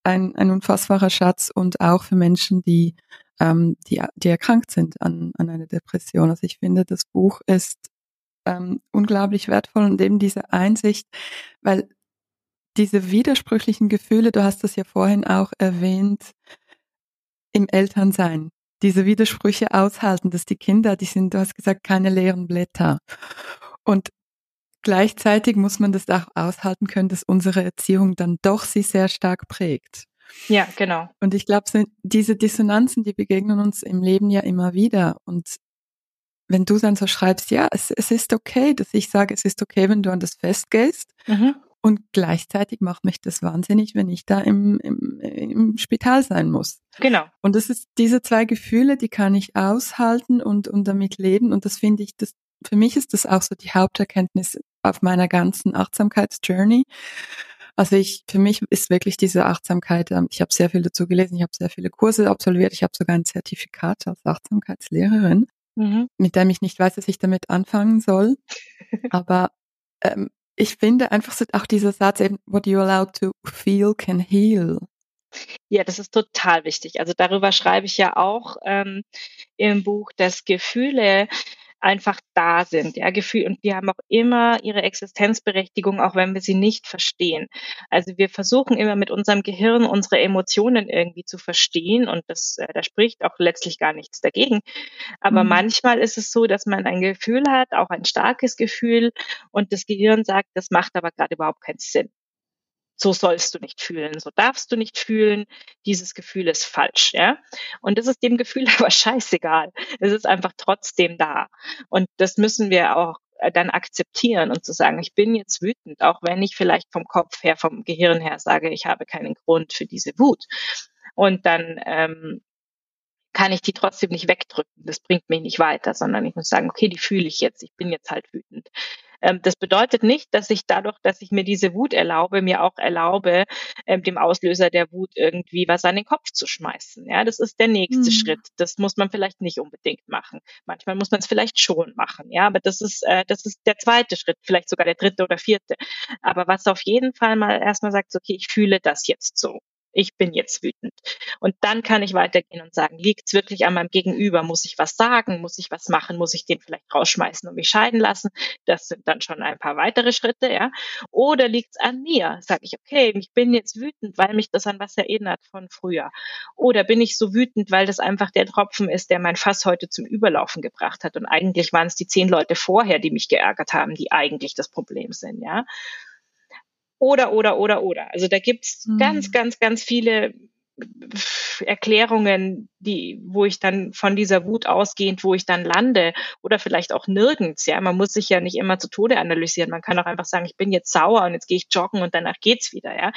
ein, ein unfassbarer Schatz und auch für Menschen, die, ähm, die, die erkrankt sind an, an einer Depression. Also ich finde, das Buch ist ähm, unglaublich wertvoll und eben diese Einsicht, weil diese widersprüchlichen Gefühle, du hast das ja vorhin auch erwähnt, im Elternsein, diese Widersprüche aushalten, dass die Kinder, die sind, du hast gesagt, keine leeren Blätter. Und gleichzeitig muss man das auch aushalten können, dass unsere Erziehung dann doch sie sehr stark prägt. Ja, genau. Und ich glaube, diese Dissonanzen, die begegnen uns im Leben ja immer wieder. Und wenn du dann so schreibst, ja, es, es ist okay, dass ich sage, es ist okay, wenn du an das Fest gehst. Mhm. Und gleichzeitig macht mich das wahnsinnig, wenn ich da im, im, im Spital sein muss. Genau. Und das ist diese zwei Gefühle, die kann ich aushalten und, und damit leben. Und das finde ich, das, für mich ist das auch so die Haupterkenntnis auf meiner ganzen Achtsamkeitsjourney. Also ich, für mich ist wirklich diese Achtsamkeit, ähm, ich habe sehr viel dazu gelesen, ich habe sehr viele Kurse absolviert, ich habe sogar ein Zertifikat als Achtsamkeitslehrerin, mhm. mit dem ich nicht weiß, dass ich damit anfangen soll. Aber ähm, ich finde einfach so auch dieser Satz eben, what you allow to feel can heal. Ja, das ist total wichtig. Also darüber schreibe ich ja auch ähm, im Buch, dass Gefühle einfach da sind, ja, Gefühl und die haben auch immer ihre Existenzberechtigung, auch wenn wir sie nicht verstehen. Also wir versuchen immer mit unserem Gehirn unsere Emotionen irgendwie zu verstehen und das, äh, da spricht auch letztlich gar nichts dagegen. Aber mhm. manchmal ist es so, dass man ein Gefühl hat, auch ein starkes Gefühl und das Gehirn sagt, das macht aber gerade überhaupt keinen Sinn so sollst du nicht fühlen, so darfst du nicht fühlen, dieses Gefühl ist falsch, ja. Und das ist dem Gefühl aber scheißegal. Es ist einfach trotzdem da. Und das müssen wir auch äh, dann akzeptieren und zu sagen, ich bin jetzt wütend, auch wenn ich vielleicht vom Kopf her, vom Gehirn her sage, ich habe keinen Grund für diese Wut. Und dann ähm, kann ich die trotzdem nicht wegdrücken. Das bringt mich nicht weiter, sondern ich muss sagen, okay, die fühle ich jetzt. Ich bin jetzt halt wütend. Ähm, das bedeutet nicht, dass ich dadurch, dass ich mir diese Wut erlaube, mir auch erlaube, ähm, dem Auslöser der Wut irgendwie was an den Kopf zu schmeißen. Ja, das ist der nächste mhm. Schritt. Das muss man vielleicht nicht unbedingt machen. Manchmal muss man es vielleicht schon machen. Ja, aber das ist, äh, das ist der zweite Schritt, vielleicht sogar der dritte oder vierte. Aber was auf jeden Fall mal erstmal sagt, okay, ich fühle das jetzt so. Ich bin jetzt wütend. Und dann kann ich weitergehen und sagen, liegt es wirklich an meinem Gegenüber? Muss ich was sagen? Muss ich was machen? Muss ich den vielleicht rausschmeißen und mich scheiden lassen? Das sind dann schon ein paar weitere Schritte, ja. Oder liegt es an mir? Sage ich, okay, ich bin jetzt wütend, weil mich das an was erinnert von früher. Oder bin ich so wütend, weil das einfach der Tropfen ist, der mein Fass heute zum Überlaufen gebracht hat. Und eigentlich waren es die zehn Leute vorher, die mich geärgert haben, die eigentlich das Problem sind, ja. Oder, oder, oder, oder. Also da gibt's mhm. ganz, ganz, ganz viele Erklärungen, die, wo ich dann von dieser Wut ausgehend, wo ich dann lande oder vielleicht auch nirgends. Ja, man muss sich ja nicht immer zu Tode analysieren. Man kann auch einfach sagen, ich bin jetzt sauer und jetzt gehe ich joggen und danach geht's wieder. Ja,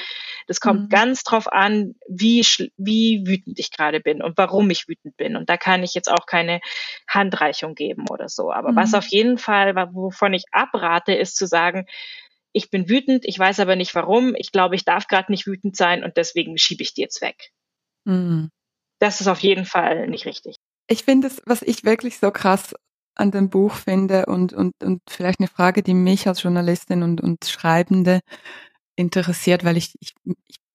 das kommt mhm. ganz drauf an, wie wie wütend ich gerade bin und warum ich wütend bin. Und da kann ich jetzt auch keine Handreichung geben oder so. Aber mhm. was auf jeden Fall, wovon ich abrate, ist zu sagen, ich bin wütend, ich weiß aber nicht warum, ich glaube, ich darf gerade nicht wütend sein und deswegen schiebe ich die jetzt weg. Mhm. Das ist auf jeden Fall nicht richtig. Ich finde es, was ich wirklich so krass an dem Buch finde und, und, und vielleicht eine Frage, die mich als Journalistin und, und Schreibende interessiert, weil ich, ich,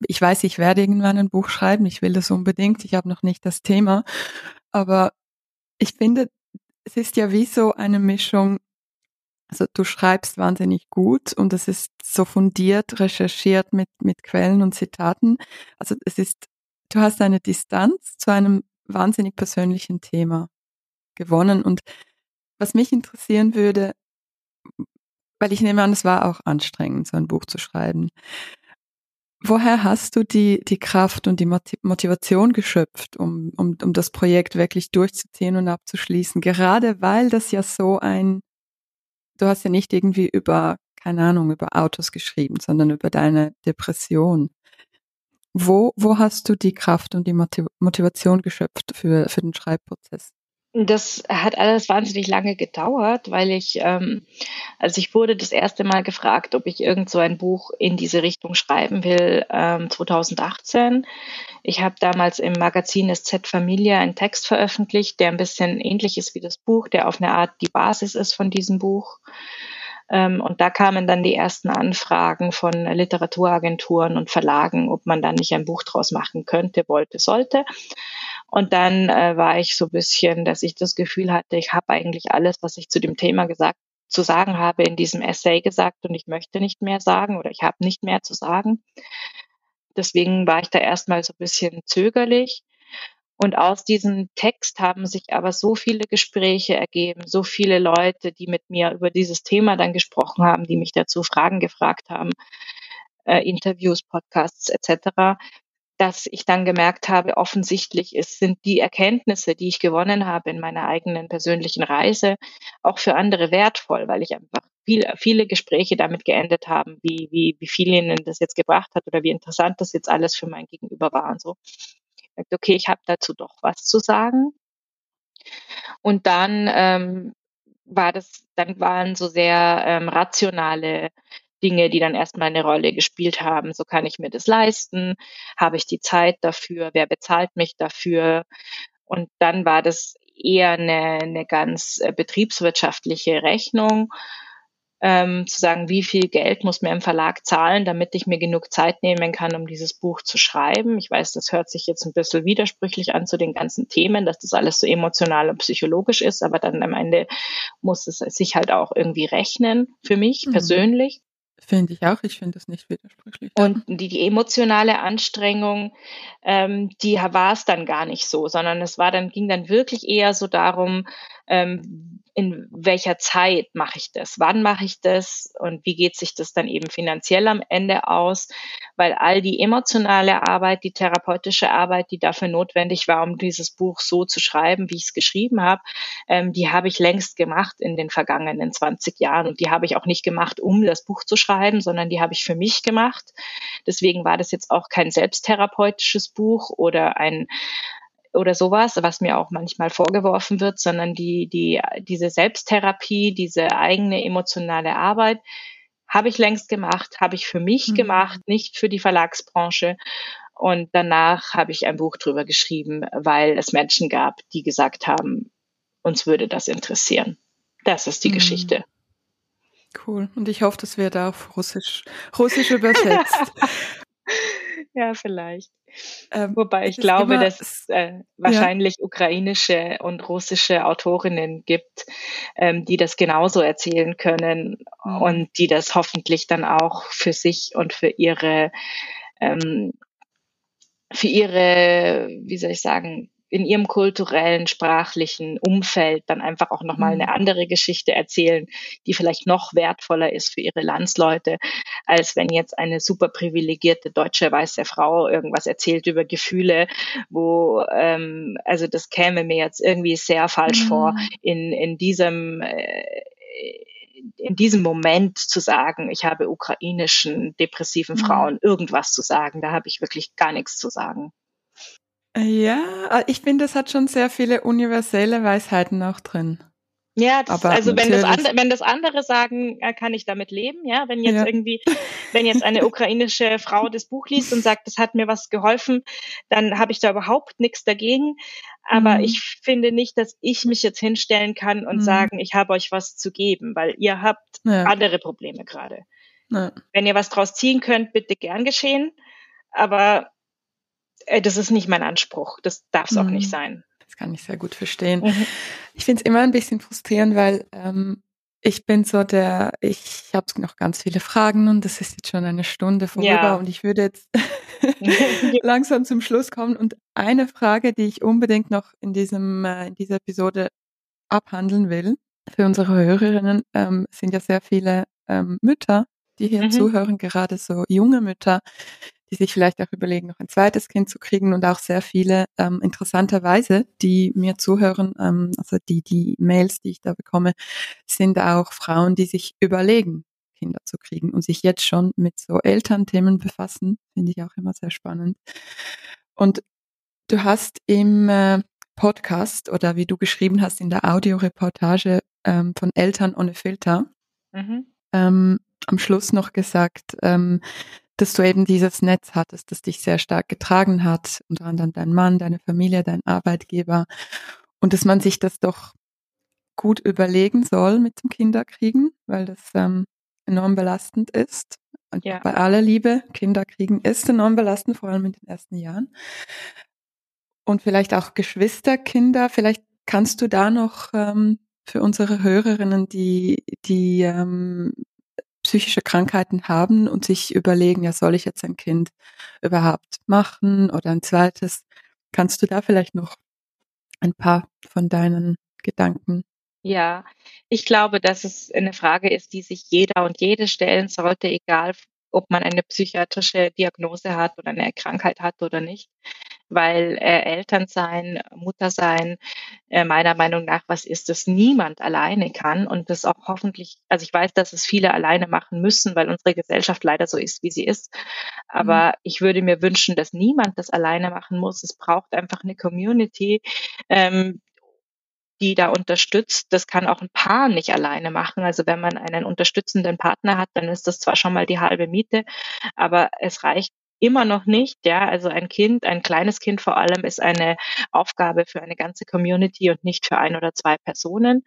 ich weiß, ich werde irgendwann ein Buch schreiben, ich will das unbedingt, ich habe noch nicht das Thema, aber ich finde, es ist ja wie so eine Mischung also du schreibst wahnsinnig gut und es ist so fundiert, recherchiert mit, mit Quellen und Zitaten. Also es ist, du hast eine Distanz zu einem wahnsinnig persönlichen Thema gewonnen. Und was mich interessieren würde, weil ich nehme an, es war auch anstrengend, so ein Buch zu schreiben. Woher hast du die, die Kraft und die Motivation geschöpft, um, um, um das Projekt wirklich durchzuziehen und abzuschließen? Gerade weil das ja so ein du hast ja nicht irgendwie über, keine Ahnung, über Autos geschrieben, sondern über deine Depression. Wo, wo hast du die Kraft und die Motivation geschöpft für, für den Schreibprozess? Das hat alles wahnsinnig lange gedauert, weil ich, ähm, also ich wurde das erste Mal gefragt, ob ich irgend so ein Buch in diese Richtung schreiben will, ähm, 2018. Ich habe damals im Magazin SZ Familie einen Text veröffentlicht, der ein bisschen ähnlich ist wie das Buch, der auf eine Art die Basis ist von diesem Buch. Ähm, und da kamen dann die ersten Anfragen von Literaturagenturen und Verlagen, ob man da nicht ein Buch draus machen könnte, wollte, sollte. Und dann äh, war ich so ein bisschen, dass ich das Gefühl hatte, ich habe eigentlich alles, was ich zu dem Thema gesagt zu sagen habe, in diesem Essay gesagt und ich möchte nicht mehr sagen oder ich habe nicht mehr zu sagen. Deswegen war ich da erstmal so ein bisschen zögerlich. Und aus diesem Text haben sich aber so viele Gespräche ergeben, so viele Leute, die mit mir über dieses Thema dann gesprochen haben, die mich dazu Fragen gefragt haben, äh, Interviews, Podcasts etc., dass ich dann gemerkt habe, offensichtlich ist, sind die Erkenntnisse, die ich gewonnen habe in meiner eigenen persönlichen Reise, auch für andere wertvoll, weil ich einfach viel, viele Gespräche damit geendet haben, wie, wie, wie viel ihnen das jetzt gebracht hat oder wie interessant das jetzt alles für mein Gegenüber war und so. Okay, ich habe dazu doch was zu sagen. Und dann ähm, war das, dann waren so sehr ähm, rationale Dinge, die dann erstmal eine Rolle gespielt haben. So kann ich mir das leisten? Habe ich die Zeit dafür? Wer bezahlt mich dafür? Und dann war das eher eine, eine ganz äh, betriebswirtschaftliche Rechnung, ähm, zu sagen, wie viel Geld muss mir im Verlag zahlen, damit ich mir genug Zeit nehmen kann, um dieses Buch zu schreiben. Ich weiß, das hört sich jetzt ein bisschen widersprüchlich an zu den ganzen Themen, dass das alles so emotional und psychologisch ist, aber dann am Ende muss es sich halt auch irgendwie rechnen für mich mhm. persönlich. Finde ich auch, ich finde das nicht widersprüchlich. Und die, die emotionale Anstrengung, ähm, die war es dann gar nicht so, sondern es war dann, ging dann wirklich eher so darum, ähm, in welcher Zeit mache ich das, wann mache ich das? Und wie geht sich das dann eben finanziell am Ende aus, weil all die emotionale Arbeit, die therapeutische Arbeit, die dafür notwendig war, um dieses Buch so zu schreiben, wie ich es geschrieben habe, ähm, die habe ich längst gemacht in den vergangenen 20 Jahren. Und die habe ich auch nicht gemacht, um das Buch zu schreiben, sondern die habe ich für mich gemacht. Deswegen war das jetzt auch kein selbsttherapeutisches Buch oder ein oder sowas, was mir auch manchmal vorgeworfen wird, sondern die, die, diese Selbsttherapie, diese eigene emotionale Arbeit habe ich längst gemacht, habe ich für mich mhm. gemacht, nicht für die Verlagsbranche. Und danach habe ich ein Buch drüber geschrieben, weil es Menschen gab, die gesagt haben, uns würde das interessieren. Das ist die mhm. Geschichte. Cool. Und ich hoffe, das wird auf Russisch, Russisch übersetzt. Ja, vielleicht. Ähm, Wobei ich glaube, dass es äh, wahrscheinlich ja. ukrainische und russische Autorinnen gibt, ähm, die das genauso erzählen können mhm. und die das hoffentlich dann auch für sich und für ihre ähm, für ihre, wie soll ich sagen, in ihrem kulturellen, sprachlichen Umfeld dann einfach auch nochmal eine mhm. andere Geschichte erzählen, die vielleicht noch wertvoller ist für ihre Landsleute, als wenn jetzt eine super privilegierte deutsche weiße Frau irgendwas erzählt über Gefühle, wo, ähm, also das käme mir jetzt irgendwie sehr falsch mhm. vor, in, in diesem, äh, in diesem Moment zu sagen, ich habe ukrainischen depressiven mhm. Frauen irgendwas zu sagen, da habe ich wirklich gar nichts zu sagen. Ja, ich finde, es hat schon sehr viele universelle Weisheiten auch drin. Ja, das, also wenn das, andere, wenn das andere sagen, äh, kann ich damit leben. Ja, wenn jetzt ja. irgendwie, wenn jetzt eine ukrainische Frau das Buch liest und sagt, das hat mir was geholfen, dann habe ich da überhaupt nichts dagegen. Aber mhm. ich finde nicht, dass ich mich jetzt hinstellen kann und mhm. sagen, ich habe euch was zu geben, weil ihr habt ja. andere Probleme gerade. Ja. Wenn ihr was draus ziehen könnt, bitte gern geschehen. Aber äh, das ist nicht mein Anspruch. Das darf es mhm. auch nicht mhm. sein. Das kann ich sehr gut verstehen. Mhm. Ich finde es immer ein bisschen frustrierend, weil ähm, ich bin so der, ich habe noch ganz viele Fragen und das ist jetzt schon eine Stunde vorüber ja. und ich würde jetzt langsam zum Schluss kommen. Und eine Frage, die ich unbedingt noch in diesem äh, in dieser Episode abhandeln will für unsere Hörerinnen, ähm, sind ja sehr viele ähm, Mütter, die hier mhm. zuhören, gerade so junge Mütter, die sich vielleicht auch überlegen, noch ein zweites Kind zu kriegen und auch sehr viele ähm, interessanterweise, die mir zuhören, ähm, also die, die Mails, die ich da bekomme, sind auch Frauen, die sich überlegen, Kinder zu kriegen und sich jetzt schon mit so Elternthemen befassen, finde ich auch immer sehr spannend. Und du hast im äh, Podcast oder wie du geschrieben hast in der Audioreportage ähm, von Eltern ohne Filter mhm. ähm, am Schluss noch gesagt, ähm, dass du eben dieses Netz hattest, das dich sehr stark getragen hat, unter anderem dein Mann, deine Familie, dein Arbeitgeber und dass man sich das doch gut überlegen soll mit dem Kinderkriegen, weil das ähm, enorm belastend ist. Und ja. bei aller Liebe, Kinderkriegen ist enorm belastend, vor allem in den ersten Jahren. Und vielleicht auch Geschwisterkinder, vielleicht kannst du da noch ähm, für unsere Hörerinnen, die, die ähm, psychische Krankheiten haben und sich überlegen, ja, soll ich jetzt ein Kind überhaupt machen oder ein zweites? Kannst du da vielleicht noch ein paar von deinen Gedanken? Ja, ich glaube, dass es eine Frage ist, die sich jeder und jede stellen sollte, egal ob man eine psychiatrische Diagnose hat oder eine Krankheit hat oder nicht weil äh, Eltern sein, Mutter sein, äh, meiner Meinung nach was ist, das niemand alleine kann und das auch hoffentlich, also ich weiß, dass es viele alleine machen müssen, weil unsere Gesellschaft leider so ist, wie sie ist. Aber mhm. ich würde mir wünschen, dass niemand das alleine machen muss. Es braucht einfach eine Community, ähm, die da unterstützt. Das kann auch ein Paar nicht alleine machen. Also wenn man einen unterstützenden Partner hat, dann ist das zwar schon mal die halbe Miete, aber es reicht immer noch nicht. Ja, also ein Kind, ein kleines Kind vor allem, ist eine Aufgabe für eine ganze Community und nicht für ein oder zwei Personen.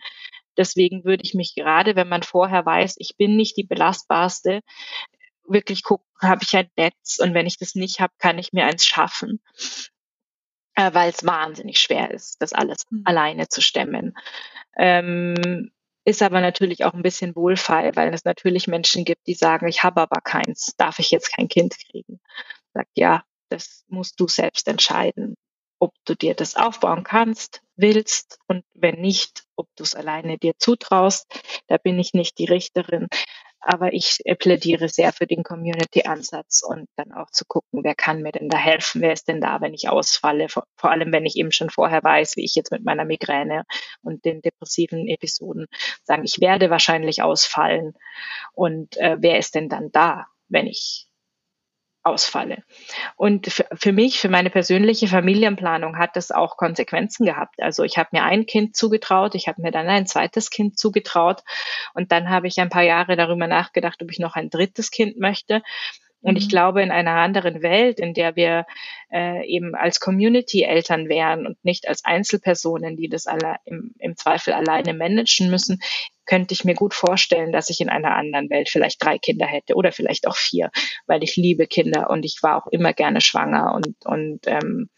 Deswegen würde ich mich gerade, wenn man vorher weiß, ich bin nicht die belastbarste, wirklich gucken, habe ich ein Netz und wenn ich das nicht habe, kann ich mir eins schaffen, äh, weil es wahnsinnig schwer ist, das alles mhm. alleine zu stemmen. Ähm, ist aber natürlich auch ein bisschen wohlfeil, weil es natürlich Menschen gibt, die sagen, ich habe aber keins, darf ich jetzt kein Kind kriegen? Sagt, ja, das musst du selbst entscheiden, ob du dir das aufbauen kannst, willst und wenn nicht, ob du es alleine dir zutraust. Da bin ich nicht die Richterin. Aber ich plädiere sehr für den Community-Ansatz und dann auch zu gucken, wer kann mir denn da helfen, wer ist denn da, wenn ich ausfalle, vor, vor allem wenn ich eben schon vorher weiß, wie ich jetzt mit meiner Migräne und den depressiven Episoden sagen, ich werde wahrscheinlich ausfallen. Und äh, wer ist denn dann da, wenn ich ausfalle. Und für, für, mich, für meine persönliche Familienplanung hat das auch Konsequenzen gehabt. Also ich habe mir ein Kind zugetraut, ich habe mir dann ein zweites Kind zugetraut und dann habe ich ein paar Jahre darüber nachgedacht, ob ich noch ein drittes Kind möchte. Und ich mhm. glaube, in einer anderen Welt, in der wir äh, eben als Community Eltern wären und nicht als Einzelpersonen, die das alle im, im Zweifel alleine managen müssen, könnte ich mir gut vorstellen, dass ich in einer anderen Welt vielleicht drei Kinder hätte oder vielleicht auch vier, weil ich liebe Kinder und ich war auch immer gerne schwanger und, und ähm,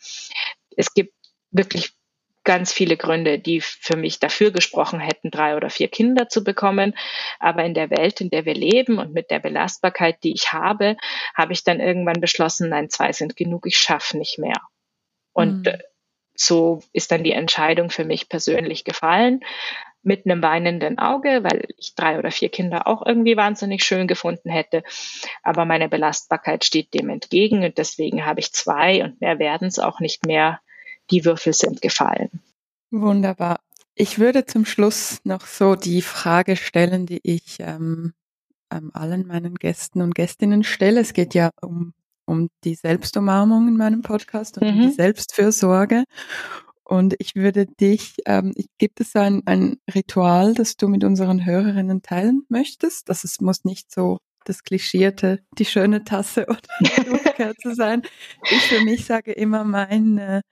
es gibt wirklich ganz viele Gründe, die für mich dafür gesprochen hätten, drei oder vier Kinder zu bekommen. Aber in der Welt, in der wir leben und mit der Belastbarkeit, die ich habe, habe ich dann irgendwann beschlossen, nein, zwei sind genug, ich schaffe nicht mehr. Und mhm. so ist dann die Entscheidung für mich persönlich gefallen mit einem weinenden Auge, weil ich drei oder vier Kinder auch irgendwie wahnsinnig schön gefunden hätte. Aber meine Belastbarkeit steht dem entgegen und deswegen habe ich zwei und mehr werden es auch nicht mehr. Die Würfel sind gefallen. Wunderbar. Ich würde zum Schluss noch so die Frage stellen, die ich ähm, ähm, allen meinen Gästen und Gästinnen stelle. Es geht ja um, um die Selbstumarmung in meinem Podcast und mhm. um die mhm. Selbstfürsorge. Und ich würde dich, ähm, gibt es ein, ein Ritual, das du mit unseren Hörerinnen teilen möchtest? Das es muss nicht so das Klischierte, die schöne Tasse oder die Duftkerze sein. Ich für mich sage immer, meine,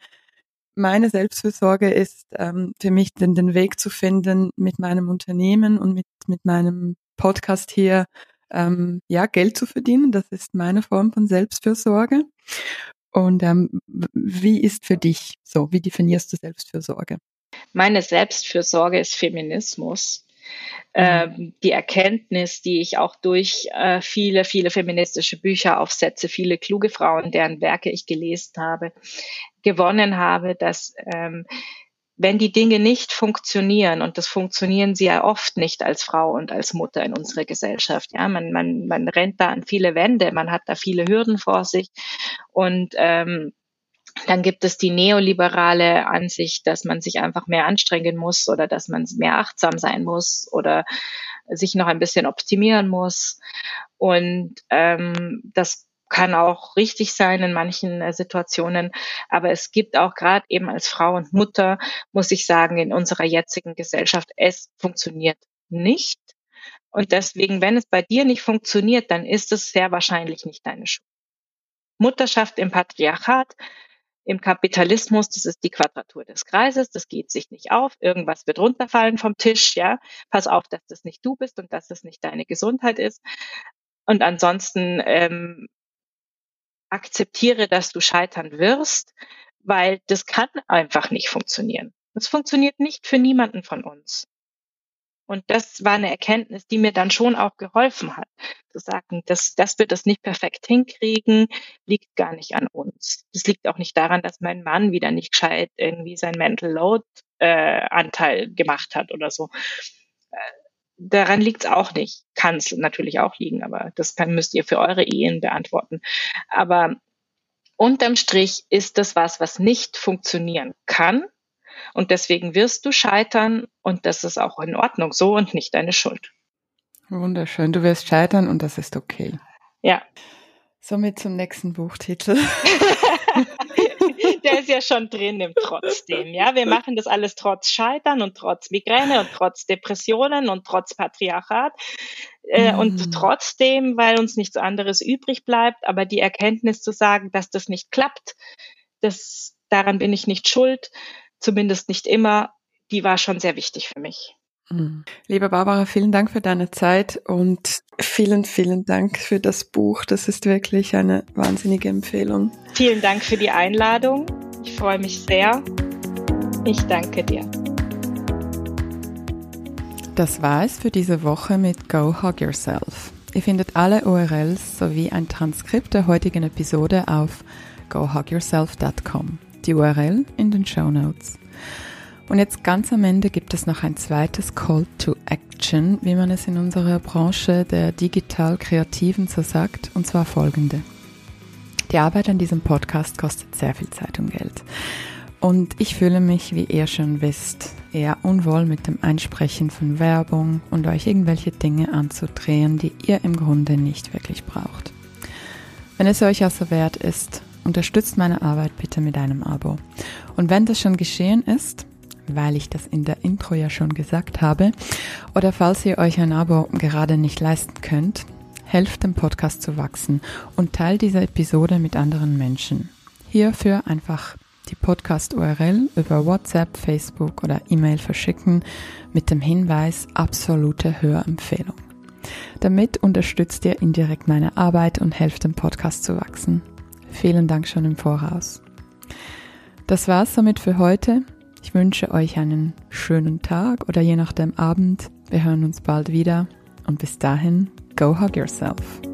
meine Selbstfürsorge ist ähm, für mich den, den Weg zu finden, mit meinem Unternehmen und mit, mit meinem Podcast hier ähm, ja, Geld zu verdienen. Das ist meine Form von Selbstfürsorge. Und ähm, wie ist für dich so? Wie definierst du Selbstfürsorge? Meine Selbstfürsorge ist Feminismus. Mhm. Ähm, die Erkenntnis, die ich auch durch äh, viele, viele feministische Bücher aufsetze, viele kluge Frauen, deren Werke ich gelesen habe, gewonnen habe, dass ähm, wenn die Dinge nicht funktionieren, und das funktionieren sie ja oft nicht als Frau und als Mutter in unserer Gesellschaft, ja, man, man, man rennt da an viele Wände, man hat da viele Hürden vor sich und ähm, dann gibt es die neoliberale Ansicht, dass man sich einfach mehr anstrengen muss oder dass man mehr achtsam sein muss oder sich noch ein bisschen optimieren muss. Und ähm, das kann auch richtig sein in manchen äh, Situationen. Aber es gibt auch gerade eben als Frau und Mutter, muss ich sagen, in unserer jetzigen Gesellschaft, es funktioniert nicht. Und deswegen, wenn es bei dir nicht funktioniert, dann ist es sehr wahrscheinlich nicht deine Schuld. Mutterschaft im Patriarchat, im Kapitalismus, das ist die Quadratur des Kreises, das geht sich nicht auf, irgendwas wird runterfallen vom Tisch, ja. Pass auf, dass das nicht du bist und dass das nicht deine Gesundheit ist. Und ansonsten ähm, akzeptiere, dass du scheitern wirst, weil das kann einfach nicht funktionieren. Das funktioniert nicht für niemanden von uns. Und das war eine Erkenntnis, die mir dann schon auch geholfen hat, zu sagen, dass, dass wir das nicht perfekt hinkriegen, liegt gar nicht an uns. Das liegt auch nicht daran, dass mein Mann wieder nicht gescheit irgendwie sein Mental Load äh, Anteil gemacht hat oder so. Daran liegt es auch nicht. Kann es natürlich auch liegen, aber das kann, müsst ihr für eure Ehen beantworten. Aber unterm Strich ist das was, was nicht funktionieren kann. Und deswegen wirst du scheitern und das ist auch in Ordnung so und nicht deine Schuld. Wunderschön. Du wirst scheitern und das ist okay. Ja. Somit zum nächsten Buchtitel. ja schon drin im Trotzdem. Ja, wir machen das alles trotz Scheitern und trotz Migräne und trotz Depressionen und trotz Patriarchat. Äh. Und trotzdem, weil uns nichts anderes übrig bleibt, aber die Erkenntnis zu sagen, dass das nicht klappt, das, daran bin ich nicht schuld, zumindest nicht immer, die war schon sehr wichtig für mich. Mhm. Liebe Barbara, vielen Dank für deine Zeit und vielen, vielen Dank für das Buch. Das ist wirklich eine wahnsinnige Empfehlung. Vielen Dank für die Einladung. Ich freue mich sehr. Ich danke dir. Das war es für diese Woche mit Go Hug Yourself. Ihr findet alle URLs sowie ein Transkript der heutigen Episode auf gohugyourself.com. Die URL in den Show Notes. Und jetzt ganz am Ende gibt es noch ein zweites Call to Action, wie man es in unserer Branche der digital-kreativen so sagt, und zwar folgende. Die Arbeit an diesem Podcast kostet sehr viel Zeit und Geld. Und ich fühle mich, wie ihr schon wisst, eher unwohl mit dem Einsprechen von Werbung und euch irgendwelche Dinge anzudrehen, die ihr im Grunde nicht wirklich braucht. Wenn es euch also wert ist, unterstützt meine Arbeit bitte mit einem Abo. Und wenn das schon geschehen ist, weil ich das in der Intro ja schon gesagt habe. Oder falls ihr euch ein Abo gerade nicht leisten könnt, helft dem Podcast zu wachsen und teilt diese Episode mit anderen Menschen. Hierfür einfach die Podcast-URL über WhatsApp, Facebook oder E-Mail verschicken mit dem Hinweis absolute Hörempfehlung. Damit unterstützt ihr indirekt meine Arbeit und helft dem Podcast zu wachsen. Vielen Dank schon im Voraus. Das war's somit für heute. Ich wünsche euch einen schönen Tag oder je nachdem Abend. Wir hören uns bald wieder und bis dahin, go hug yourself.